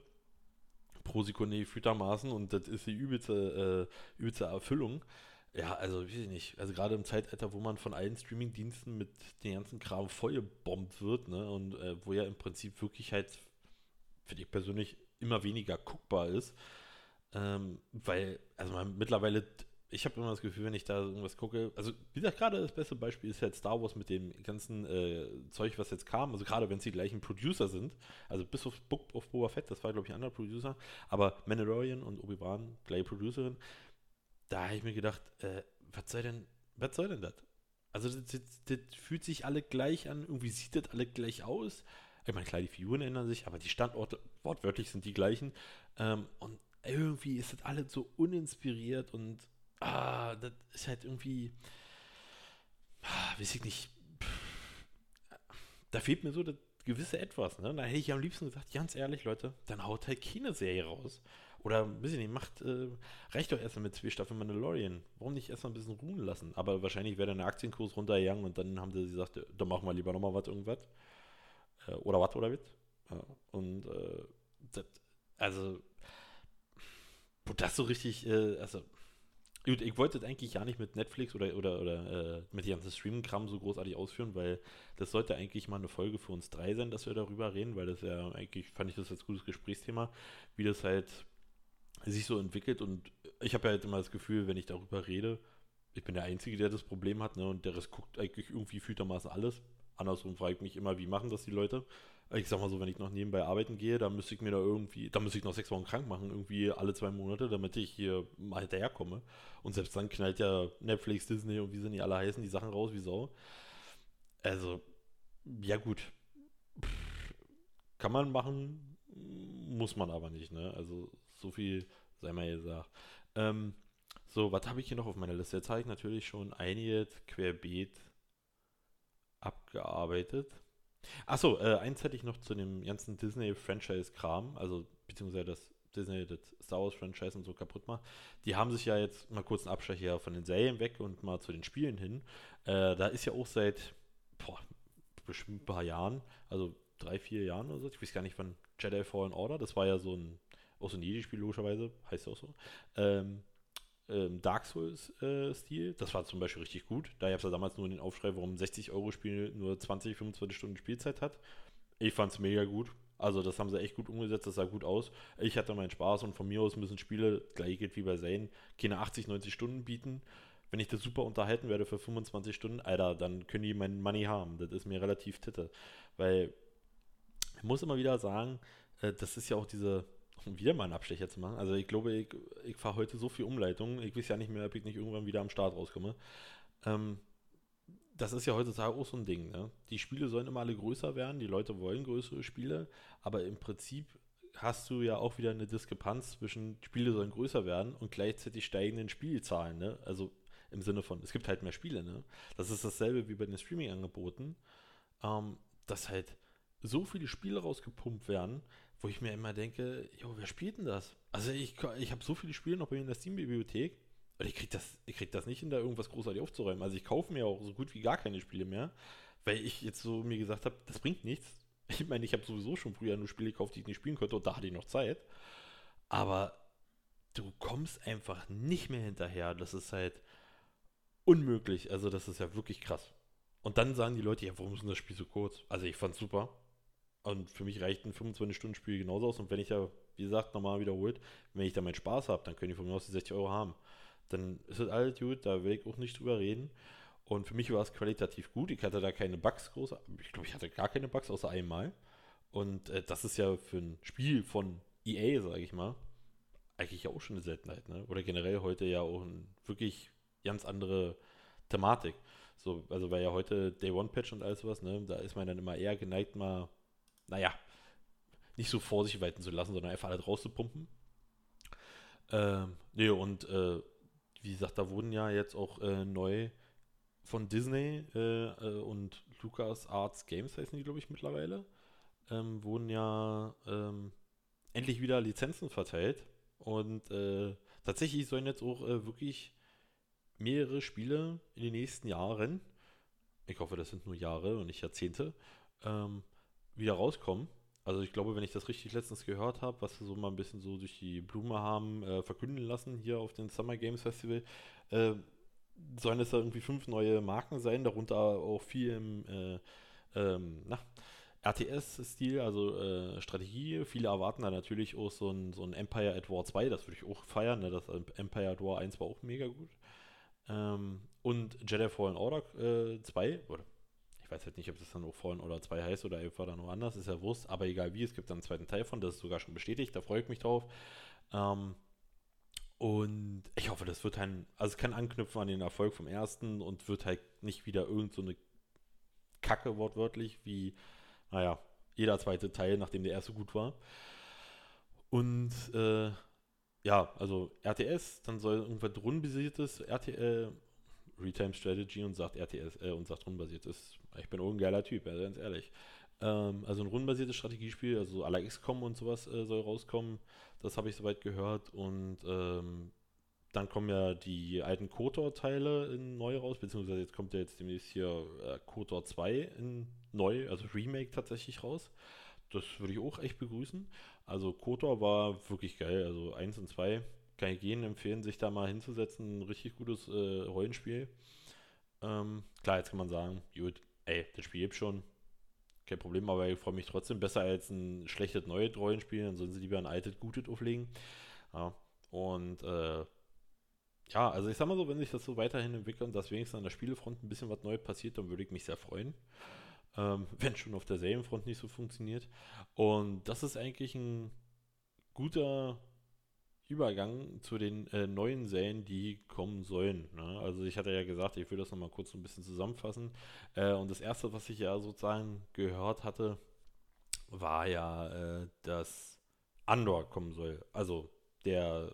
pro Sekunde gefühltermaßen und das ist die übelste, äh, übelste Erfüllung. Ja, also weiß ich nicht. Also gerade im Zeitalter, wo man von allen Streaming-Diensten mit den ganzen Kram vollgebombt wird, ne, und äh, wo ja im Prinzip wirklich halt, finde ich persönlich, immer weniger guckbar ist. Ähm, weil, also man mittlerweile ich habe immer das Gefühl, wenn ich da irgendwas gucke, also wie gesagt, gerade das beste Beispiel ist halt Star Wars mit dem ganzen äh, Zeug, was jetzt kam, also gerade wenn es die gleichen Producer sind, also bis auf Book of Boba Fett, das war glaube ich ein anderer Producer, aber Mandalorian und Obi-Wan, gleiche Producerin, da habe ich mir gedacht, äh, was soll denn, was soll denn das? Also das, das, das, fühlt sich alle gleich an, irgendwie sieht das alle gleich aus. Ich meine, klar, die Figuren ändern sich, aber die Standorte wortwörtlich sind die gleichen. Ähm, und irgendwie ist das alles so uninspiriert und ah, das ist halt irgendwie, ah, weiß ich nicht, da fehlt mir so das gewisse Etwas, ne? Da hätte ich am liebsten gesagt, ganz ehrlich, Leute, dann haut halt keine Serie raus. Oder, weiß ich nicht, macht, äh, reicht doch erstmal mit zwei Staffeln Mandalorian. Warum nicht erstmal ein bisschen ruhen lassen? Aber wahrscheinlich wäre dann der Aktienkurs runtergegangen und dann haben sie gesagt, da machen wir lieber nochmal was, irgendwas. Äh, oder was, oder was? Ja, und äh, das, also, wo das so richtig, äh, also, gut, ich wollte das eigentlich ja nicht mit Netflix oder, oder, oder äh, mit dem ganzen Streaming-Kram so großartig ausführen, weil das sollte eigentlich mal eine Folge für uns drei sein, dass wir darüber reden, weil das ja eigentlich, fand ich das als gutes Gesprächsthema, wie das halt sich so entwickelt und ich habe ja halt immer das Gefühl, wenn ich darüber rede, ich bin der Einzige, der das Problem hat, ne, und der Rest guckt eigentlich irgendwie fühltermaßen alles. Andersrum frage ich mich immer, wie machen das die Leute? Ich sag mal so, wenn ich noch nebenbei arbeiten gehe, dann müsste ich mir da irgendwie, da müsste ich noch sechs Wochen krank machen, irgendwie alle zwei Monate, damit ich hier mal hinterherkomme. Und selbst dann knallt ja Netflix, Disney und wie sie nicht alle heißen, die Sachen raus wie Sau. Also, ja gut. Kann man machen, muss man aber nicht, ne? Also, so viel sei mal gesagt. Ähm, so, was habe ich hier noch auf meiner Liste? Jetzt habe ich natürlich schon einiges querbeet abgearbeitet. Achso, äh, eins hätte ich noch zu dem ganzen Disney-Franchise-Kram, also beziehungsweise das Disney das Star Wars-Franchise und so kaputt macht. Die haben sich ja jetzt mal kurz einen Abstecher von den Serien weg und mal zu den Spielen hin. Äh, da ist ja auch seit boah, bestimmt ein paar Jahren, also drei, vier Jahren oder so, ich weiß gar nicht, wann Jedi Fallen Order, das war ja so ein, auch so ein Jedi-Spiel logischerweise, heißt ja auch so. Ähm, ähm, Dark Souls-Stil. Äh, das war zum Beispiel richtig gut. Da gab es ja damals nur den Aufschrei, warum 60-Euro-Spiel nur 20, 25 Stunden Spielzeit hat. Ich fand es mega gut. Also das haben sie echt gut umgesetzt, das sah gut aus. Ich hatte meinen Spaß und von mir aus müssen Spiele, gleich geht wie bei Zane, keine 80, 90 Stunden bieten. Wenn ich das super unterhalten werde für 25 Stunden, Alter, dann können die mein Money haben. Das ist mir relativ titte. Weil ich muss immer wieder sagen, äh, das ist ja auch diese, um wieder mal einen Abstecher zu machen. Also ich glaube, ich, ich fahre heute so viel Umleitung. Ich weiß ja nicht mehr, ob ich nicht irgendwann wieder am Start rauskomme. Ähm, das ist ja heutzutage auch so ein Ding. Ne? Die Spiele sollen immer alle größer werden. Die Leute wollen größere Spiele. Aber im Prinzip hast du ja auch wieder eine Diskrepanz zwischen Spiele sollen größer werden und gleichzeitig steigenden Spielzahlen. Ne? Also im Sinne von, es gibt halt mehr Spiele. Ne? Das ist dasselbe wie bei den Streaming-Angeboten, ähm, dass halt so viele Spiele rausgepumpt werden, wo ich mir immer denke, jo, wer spielt denn das? Also ich, ich habe so viele Spiele noch bei mir in der Steam-Bibliothek und ich krieg das, ich krieg das nicht hin, da irgendwas großartig aufzuräumen. Also ich kaufe mir auch so gut wie gar keine Spiele mehr, weil ich jetzt so mir gesagt habe, das bringt nichts. Ich meine, ich habe sowieso schon früher nur Spiele gekauft, die ich nicht spielen konnte und da hatte ich noch Zeit. Aber du kommst einfach nicht mehr hinterher. Das ist halt unmöglich. Also das ist ja wirklich krass. Und dann sagen die Leute, ja, warum ist denn das Spiel so kurz? Also ich fand's super. Und für mich reicht ein 25-Stunden-Spiel genauso aus. Und wenn ich ja, wie gesagt, nochmal wiederholt, wenn ich da meinen Spaß habe, dann können die von mir aus die 60 Euro haben. Dann ist das alles gut, da will ich auch nicht drüber reden. Und für mich war es qualitativ gut. Ich hatte da keine Bugs groß. Ich glaube, ich hatte gar keine Bugs, außer einmal. Und äh, das ist ja für ein Spiel von EA, sage ich mal, eigentlich ja auch schon eine Seltenheit. Ne? Oder generell heute ja auch eine wirklich ganz andere Thematik. So, also weil ja heute Day One Patch und alles sowas, ne, da ist man dann immer eher geneigt, mal naja, nicht so vor sich walten zu lassen, sondern einfach alles rauszupumpen. Ähm, nee, und äh, wie gesagt, da wurden ja jetzt auch äh, neu von Disney äh, äh und Lucas Arts Games heißen die, glaube ich, mittlerweile, ähm, wurden ja ähm, endlich wieder Lizenzen verteilt. Und äh, tatsächlich sollen jetzt auch äh, wirklich mehrere Spiele in den nächsten Jahren, ich hoffe, das sind nur Jahre und nicht Jahrzehnte, ähm, wieder rauskommen. Also ich glaube, wenn ich das richtig letztens gehört habe, was wir so mal ein bisschen so durch die Blume haben äh, verkünden lassen hier auf dem Summer Games Festival, äh, sollen es da irgendwie fünf neue Marken sein, darunter auch viel im äh, ähm, RTS-Stil, also äh, Strategie. Viele erwarten da natürlich auch so ein, so ein Empire at War 2, das würde ich auch feiern. Ne? Das Empire at War 1 war auch mega gut. Ähm, und Jedi Fallen Order 2, äh, oder ich weiß halt nicht, ob das dann auch Fallen oder 2 heißt oder einfach dann nur anders, ist ja Wurst, aber egal wie, es gibt dann einen zweiten Teil von, das ist sogar schon bestätigt, da freue ich mich drauf. Ähm, und ich hoffe, das wird ein, also es kann anknüpfen an den Erfolg vom ersten und wird halt nicht wieder irgend so eine Kacke wortwörtlich wie, naja, jeder zweite Teil, nachdem der erste gut war. Und äh, ja, also RTS, dann soll irgendwas rundenbasiertes RTL, Realtime Strategy und sagt RTS äh, und sagt rundenbasiertes ich bin auch ein geiler Typ, also ganz ehrlich. Ähm, also ein rundenbasiertes Strategiespiel, also la XCOM und sowas äh, soll rauskommen. Das habe ich soweit gehört. Und ähm, dann kommen ja die alten KOTOR-Teile neu raus, beziehungsweise jetzt kommt ja jetzt demnächst hier äh, KOTOR 2 in neu, also Remake tatsächlich raus. das würde ich auch echt begrüßen. Also Kotor war wirklich geil. Also 1 und 2 kann ich jedem empfehlen, sich da mal hinzusetzen. Ein richtig gutes äh, Rollenspiel. Ähm, klar, jetzt kann man sagen, gut, ey, das Spiel gibt schon. Kein Problem, aber ich freue mich trotzdem besser als ein schlechtes neues Rollenspiel. Dann sollen sie lieber ein altes, gutes auflegen. Ja, und äh, ja, also ich sag mal so, wenn sich das so weiterhin entwickelt und dass wenigstens an der Spielefront ein bisschen was Neues passiert, dann würde ich mich sehr freuen. Ähm, wenn schon auf der Serienfront nicht so funktioniert. Und das ist eigentlich ein guter Übergang zu den äh, neuen Serien, die kommen sollen. Ne? Also ich hatte ja gesagt, ich will das nochmal kurz ein bisschen zusammenfassen. Äh, und das erste, was ich ja sozusagen gehört hatte, war ja, äh, dass Andor kommen soll. Also der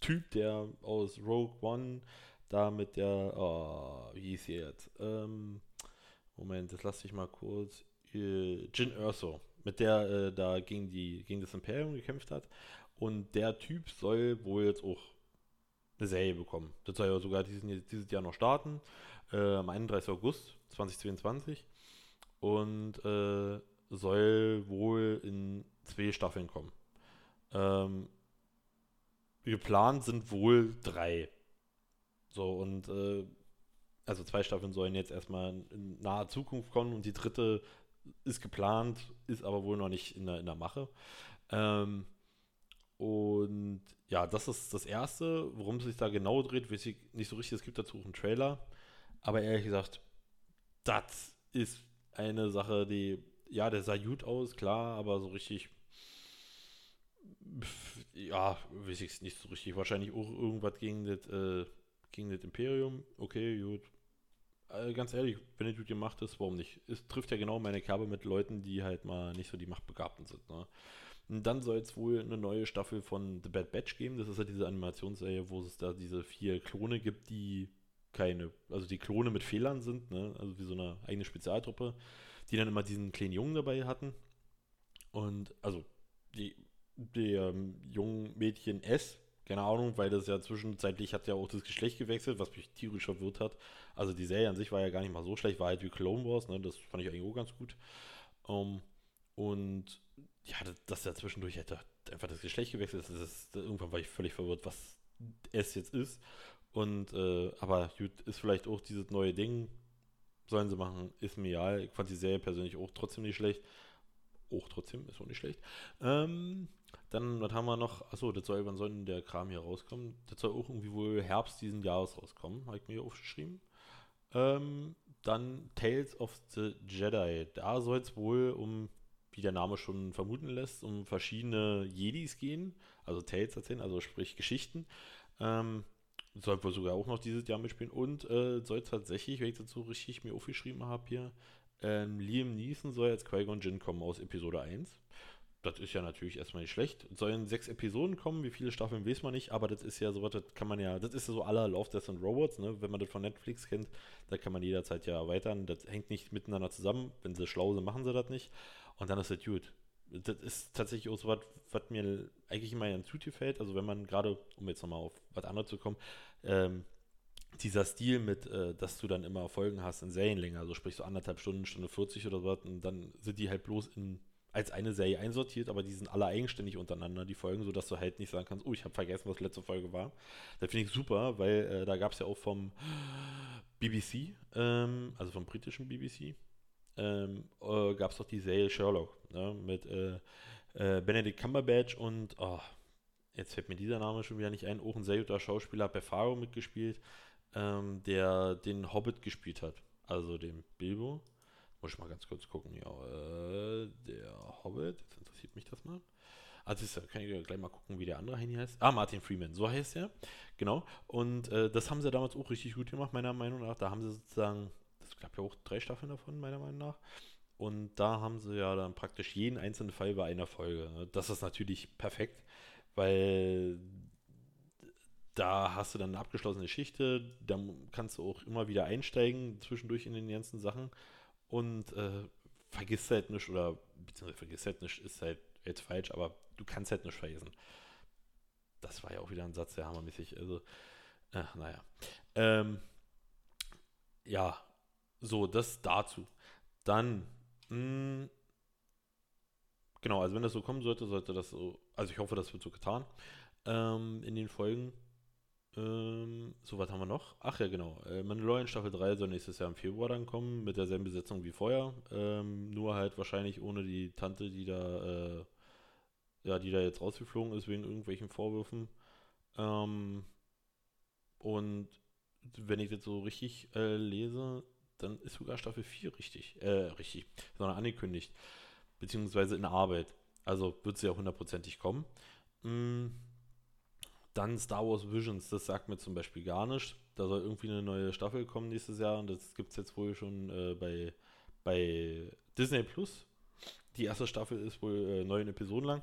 Typ, der aus Rogue One da mit der, oh, wie hieß sie jetzt? Ähm, Moment, das lasse ich mal kurz. Äh, Jin Erso, mit der äh, da gegen, die, gegen das Imperium gekämpft hat. Und der Typ soll wohl jetzt auch eine Serie bekommen. Das soll ja sogar diesen, dieses Jahr noch starten, äh, am 31. August 2022. Und äh, soll wohl in zwei Staffeln kommen. Ähm, geplant sind wohl drei. So, und äh, also zwei Staffeln sollen jetzt erstmal in naher Zukunft kommen und die dritte ist geplant, ist aber wohl noch nicht in der, in der Mache. Ähm, und ja, das ist das Erste. Worum es sich da genau dreht, weiß ich nicht so richtig. Es gibt dazu auch einen Trailer. Aber ehrlich gesagt, das ist eine Sache, die, ja, der sah gut aus, klar, aber so richtig, ja, weiß ich es nicht so richtig. Wahrscheinlich auch irgendwas gegen das, äh, gegen das Imperium. Okay, gut. Äh, ganz ehrlich, wenn es gut gemacht ist, warum nicht? Es trifft ja genau meine Kerbe mit Leuten, die halt mal nicht so die Machtbegabten sind. Ne? Und dann soll es wohl eine neue Staffel von The Bad Batch geben. Das ist ja diese Animationsserie, wo es da diese vier Klone gibt, die keine, also die Klone mit Fehlern sind, ne? also wie so eine eigene Spezialtruppe, die dann immer diesen kleinen Jungen dabei hatten. Und also die, der ähm, jungen Mädchen S, keine Ahnung, weil das ja zwischenzeitlich hat ja auch das Geschlecht gewechselt, was mich tierisch verwirrt hat. Also die Serie an sich war ja gar nicht mal so schlecht, war halt wie Clone Wars, ne? das fand ich eigentlich auch ganz gut. Um, ähm, und ja, dass er zwischendurch hätte einfach das Geschlecht gewechselt ist, ist, irgendwann war ich völlig verwirrt, was es jetzt ist. Und, äh, aber gut, ist vielleicht auch dieses neue Ding, sollen sie machen, ist mir egal. Ich fand die Serie persönlich auch trotzdem nicht schlecht. Auch trotzdem, ist auch nicht schlecht. Ähm, dann, was haben wir noch? Achso, das soll, wann soll denn der Kram hier rauskommen? Das soll auch irgendwie wohl Herbst diesen Jahres rauskommen, habe ich mir hier aufgeschrieben. Ähm, dann Tales of the Jedi. Da soll es wohl um wie der Name schon vermuten lässt, um verschiedene Jedis gehen, also Tales erzählen, also sprich Geschichten. Ähm, soll wohl sogar auch noch dieses Jahr mitspielen und äh, soll tatsächlich, wenn ich dazu richtig mir aufgeschrieben habe hier, ähm, Liam Neeson soll jetzt Qui-Gon Jinn kommen aus Episode 1. Das ist ja natürlich erstmal nicht schlecht. Sollen sechs Episoden kommen, wie viele Staffeln weiß man nicht, aber das ist ja sowas, das kann man ja, das ist ja so aller Love, Death and Robots, ne? Wenn man das von Netflix kennt, da kann man jederzeit ja erweitern. Das hängt nicht miteinander zusammen. Wenn sie schlau sind, machen sie das nicht. Und dann ist das gut. Das ist tatsächlich auch so was, was mir eigentlich immer ganz gut gefällt. Also wenn man gerade, um jetzt nochmal auf was anderes zu kommen, ähm, dieser Stil mit, äh, dass du dann immer Folgen hast in Serienlänge, also sprich so anderthalb Stunden, Stunde 40 oder so, und dann sind die halt bloß in, als eine Serie einsortiert, aber die sind alle eigenständig untereinander, die Folgen, sodass du halt nicht sagen kannst, oh, ich habe vergessen, was letzte Folge war. Das finde ich super, weil äh, da gab es ja auch vom BBC, ähm, also vom britischen BBC, ähm, äh, gab es doch die Serie Sherlock ne, mit äh, äh, Benedict Cumberbatch und oh, jetzt fällt mir dieser Name schon wieder nicht ein, auch ein sehr guter Schauspieler, bei Faro mitgespielt, ähm, der den Hobbit gespielt hat, also den Bilbo. Muss ich mal ganz kurz gucken, ja, äh, der Hobbit, jetzt interessiert mich das mal. Also kann ich gleich mal gucken, wie der andere Heini heißt. Ah, Martin Freeman, so heißt er. Genau. Und äh, das haben sie damals auch richtig gut gemacht, meiner Meinung nach. Da haben sie sozusagen gab ja auch drei Staffeln davon, meiner Meinung nach. Und da haben sie ja dann praktisch jeden einzelnen Fall bei einer Folge. Das ist natürlich perfekt, weil da hast du dann eine abgeschlossene Geschichte, da kannst du auch immer wieder einsteigen zwischendurch in den ganzen Sachen und äh, vergisst halt nicht, oder beziehungsweise vergisst halt nicht, ist halt jetzt falsch, aber du kannst halt nicht vergessen. Das war ja auch wieder ein Satz, der hammermäßig, also, äh, naja. Ähm, ja, so, das dazu. Dann, mh, hm, genau, also wenn das so kommen sollte, sollte das so, also ich hoffe, das wird so getan ähm, in den Folgen. Ähm, so, was haben wir noch? Ach ja, genau. Äh, Mandalorian Staffel 3 soll nächstes Jahr im Februar dann kommen, mit derselben Besetzung wie vorher. Ähm, nur halt wahrscheinlich ohne die Tante, die da, äh, ja, die da jetzt rausgeflogen ist wegen irgendwelchen Vorwürfen. Ähm, und wenn ich das so richtig äh, lese, dann ist sogar Staffel 4 richtig, äh, richtig, sondern angekündigt, beziehungsweise in Arbeit. Also wird sie ja hundertprozentig kommen. Mm, dann Star Wars Visions, das sagt mir zum Beispiel gar nicht. Da soll irgendwie eine neue Staffel kommen nächstes Jahr und das gibt es jetzt wohl schon äh, bei, bei Disney Plus. Die erste Staffel ist wohl äh, neun Episoden lang.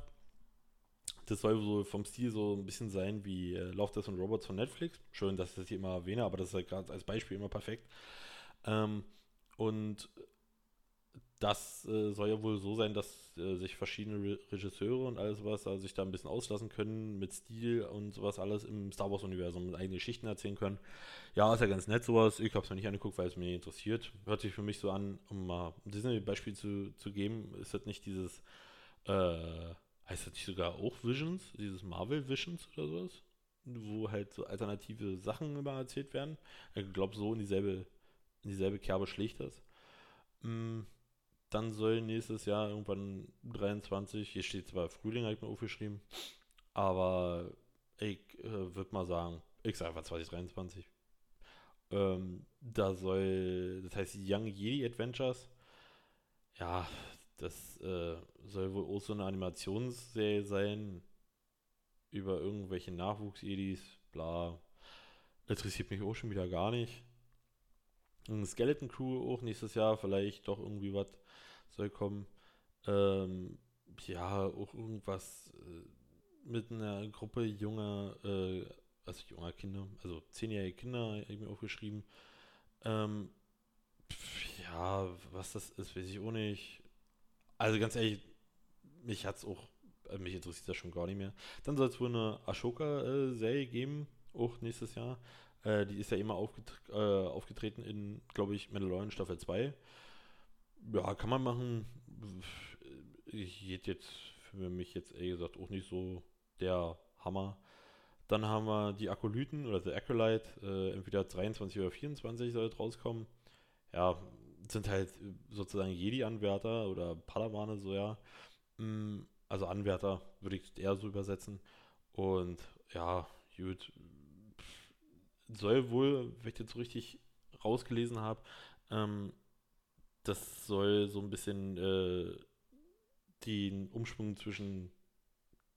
Das soll so vom Stil so ein bisschen sein wie äh, Love, Death und Robots von Netflix. Schön, dass ich das hier immer erwähne, aber das ist halt gerade als Beispiel immer perfekt. Ähm, und das äh, soll ja wohl so sein, dass äh, sich verschiedene Re Regisseure und alles was also sich da ein bisschen auslassen können mit Stil und sowas alles im Star Wars Universum mit eigene Geschichten erzählen können. Ja, ist ja ganz nett sowas. Ich habe es mir nicht angeguckt, weil es mich interessiert. Hört sich für mich so an, um mal ein Disney-Beispiel zu, zu geben, ist das nicht dieses, äh, heißt das nicht sogar auch Visions, dieses Marvel Visions oder sowas? Wo halt so alternative Sachen immer erzählt werden. Ich glaube, so in dieselbe, in dieselbe Kerbe schlägt das. Mm dann soll nächstes Jahr irgendwann 23, hier steht zwar Frühling, habe ich mir aufgeschrieben, aber ich äh, würde mal sagen, ich sage einfach 2023. Ähm, da soll, das heißt Young Jedi Adventures. Ja, das äh, soll wohl auch so eine Animationsserie sein über irgendwelche Nachwuchs-Jedis, bla. Interessiert mich auch schon wieder gar nicht. Ein Skeleton Crew auch nächstes Jahr, vielleicht doch irgendwie was soll kommen. Ähm, ja, auch irgendwas äh, mit einer Gruppe junger, äh, also junger Kinder, also zehnjährige Kinder, habe ich mir aufgeschrieben. Ähm, pf, ja, was das ist, weiß ich auch nicht. Also ganz ehrlich, mich hat es auch, äh, mich interessiert das schon gar nicht mehr. Dann soll es wohl eine Ashoka-Serie geben, auch nächstes Jahr. Äh, die ist ja immer aufget äh, aufgetreten in, glaube ich, Mandalorian Staffel 2. Ja, kann man machen. Ich hätte jetzt für mich jetzt ehrlich gesagt auch nicht so der Hammer. Dann haben wir die Akolyten oder The Acolyte, äh, entweder 23 oder 24 soll rauskommen. Ja, sind halt sozusagen Jedi-Anwärter oder Padawane, so ja. Mm, also Anwärter würde ich eher so übersetzen. Und ja, gut. Soll wohl, wenn ich jetzt so richtig rausgelesen habe, ähm, das soll so ein bisschen äh, den Umschwung zwischen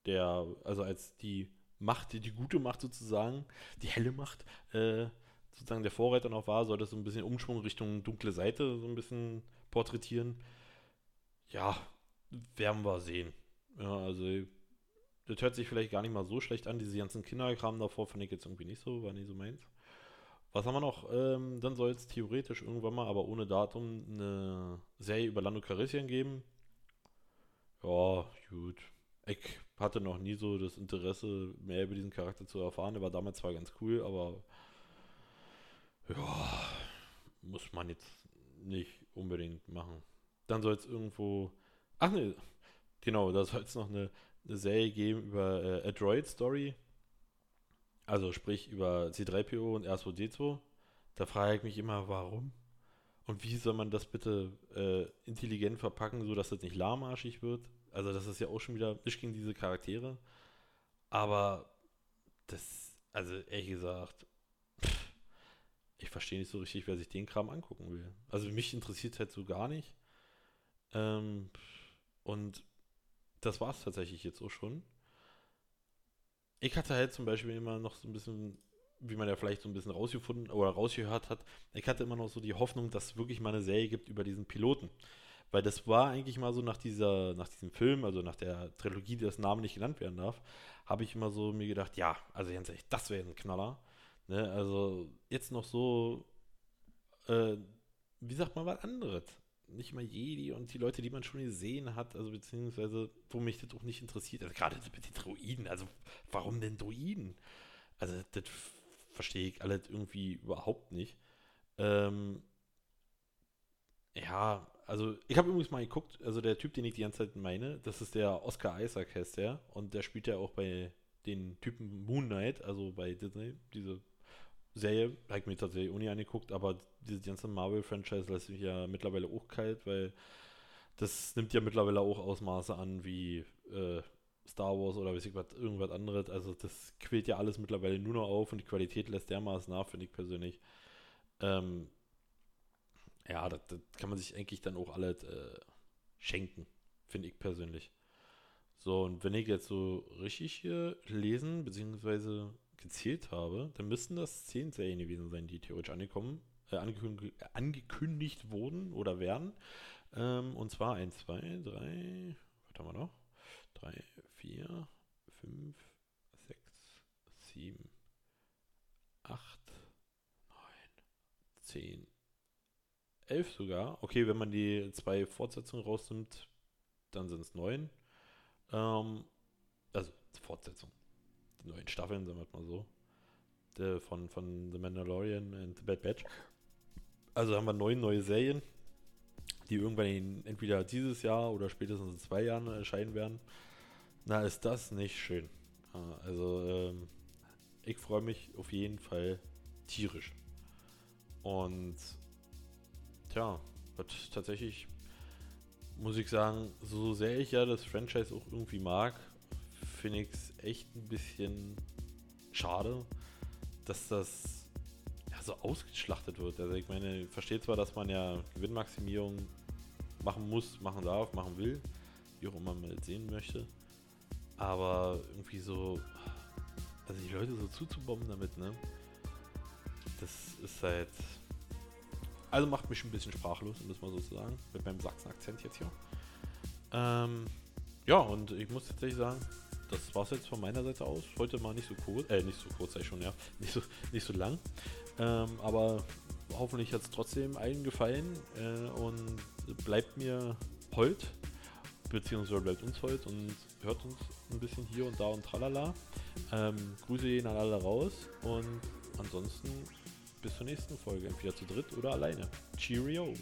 der, also als die Macht, die, die gute Macht sozusagen, die helle Macht, äh, sozusagen der Vorreiter noch war, soll das so ein bisschen Umschwung Richtung dunkle Seite so ein bisschen porträtieren. Ja, werden wir sehen. Ja, also das hört sich vielleicht gar nicht mal so schlecht an. Diese ganzen Kinderkram davor fand ich jetzt irgendwie nicht so, war nicht so meins. Was haben wir noch? Ähm, dann soll es theoretisch irgendwann mal, aber ohne Datum, eine Serie über Lando Calrissian geben. Ja, gut. Ich hatte noch nie so das Interesse, mehr über diesen Charakter zu erfahren. Er war damals zwar ganz cool, aber ja, muss man jetzt nicht unbedingt machen. Dann soll es irgendwo. Ach ne, genau, da soll es noch eine, eine, Serie geben über äh, Droid Story. Also sprich über C3PO und R2D2. Da frage ich mich immer, warum? Und wie soll man das bitte äh, intelligent verpacken, sodass das nicht lahmarschig wird? Also das ist ja auch schon wieder nicht gegen diese Charaktere. Aber das, also ehrlich gesagt, pff, ich verstehe nicht so richtig, wer sich den Kram angucken will. Also mich interessiert halt so gar nicht. Ähm, und das war es tatsächlich jetzt auch schon ich hatte halt zum Beispiel immer noch so ein bisschen, wie man ja vielleicht so ein bisschen rausgefunden oder rausgehört hat, ich hatte immer noch so die Hoffnung, dass es wirklich mal eine Serie gibt über diesen Piloten. Weil das war eigentlich mal so nach dieser, nach diesem Film, also nach der Trilogie, die das Name nicht genannt werden darf, habe ich immer so mir gedacht, ja, also ganz ehrlich, das wäre ein Knaller. Ne? Also jetzt noch so, äh, wie sagt man was anderes? Nicht mal Jedi und die Leute, die man schon gesehen hat, also beziehungsweise, wo mich das auch nicht interessiert, also gerade mit den Droiden, also warum denn Droiden? Also das verstehe ich alles irgendwie überhaupt nicht. Ähm, ja, also ich habe übrigens mal geguckt, also der Typ, den ich die ganze Zeit meine, das ist der Oscar Isaac heißt der und der spielt ja auch bei den Typen Moon Knight, also bei Disney, diese Serie, habe ich mir tatsächlich auch nie angeguckt, aber diese ganze Marvel-Franchise lässt mich ja mittlerweile auch kalt, weil das nimmt ja mittlerweile auch Ausmaße an wie äh, Star Wars oder weiß ich was, irgendwas anderes. Also das quält ja alles mittlerweile nur noch auf und die Qualität lässt dermaßen nach, finde ich persönlich. Ähm, ja, das, das kann man sich eigentlich dann auch alles äh, schenken, finde ich persönlich. So, und wenn ich jetzt so richtig hier lesen bzw. gezählt habe, dann müssten das zehn Serien gewesen sein, die theoretisch angekommen, äh, angekündigt, angekündigt wurden oder werden. Ähm, und zwar 1, 2, 3, was haben wir noch? 3, 4, 5, 6, 7, 8, 9, 10, 11 sogar. Okay, wenn man die zwei Fortsetzungen rausnimmt, dann sind es 9. Ähm, also Fortsetzung. Neuen Staffeln, sagen wir mal so. Der von, von The Mandalorian und The Bad Batch. Also haben wir neun neue Serien, die irgendwann in, entweder dieses Jahr oder spätestens in zwei Jahren erscheinen werden. Na, ist das nicht schön. Ah, Also, ähm, ich freue mich auf jeden Fall tierisch. Und tja, tatsächlich, muss ich sagen, so sehr ich ja das Franchise auch irgendwie mag, finde ich es echt ein bisschen schade, dass das ja, so ausgeschlachtet wird. Also ich meine, ich verstehe zwar, dass man ja Gewinnmaximierung machen muss, machen darf, machen will, wie auch immer man das sehen möchte. Aber irgendwie so, also die Leute so zuzubomben damit, ne? Das ist halt. Also macht mich ein bisschen sprachlos, um das mal so zu sagen. Mit meinem Sachsen-Akzent jetzt hier. Ähm, ja, und ich muss tatsächlich sagen, das war es jetzt von meiner Seite aus. Heute mal nicht so kurz, äh, nicht so kurz, ich schon, ja. Nicht so, nicht so lang. Ähm, aber hoffentlich hat es trotzdem allen gefallen äh, und bleibt mir hold, beziehungsweise bleibt uns hold und hört uns ein bisschen hier und da und tralala. Ähm, Grüße gehen an alle raus und ansonsten bis zur nächsten Folge, entweder zu dritt oder alleine. Cheerio!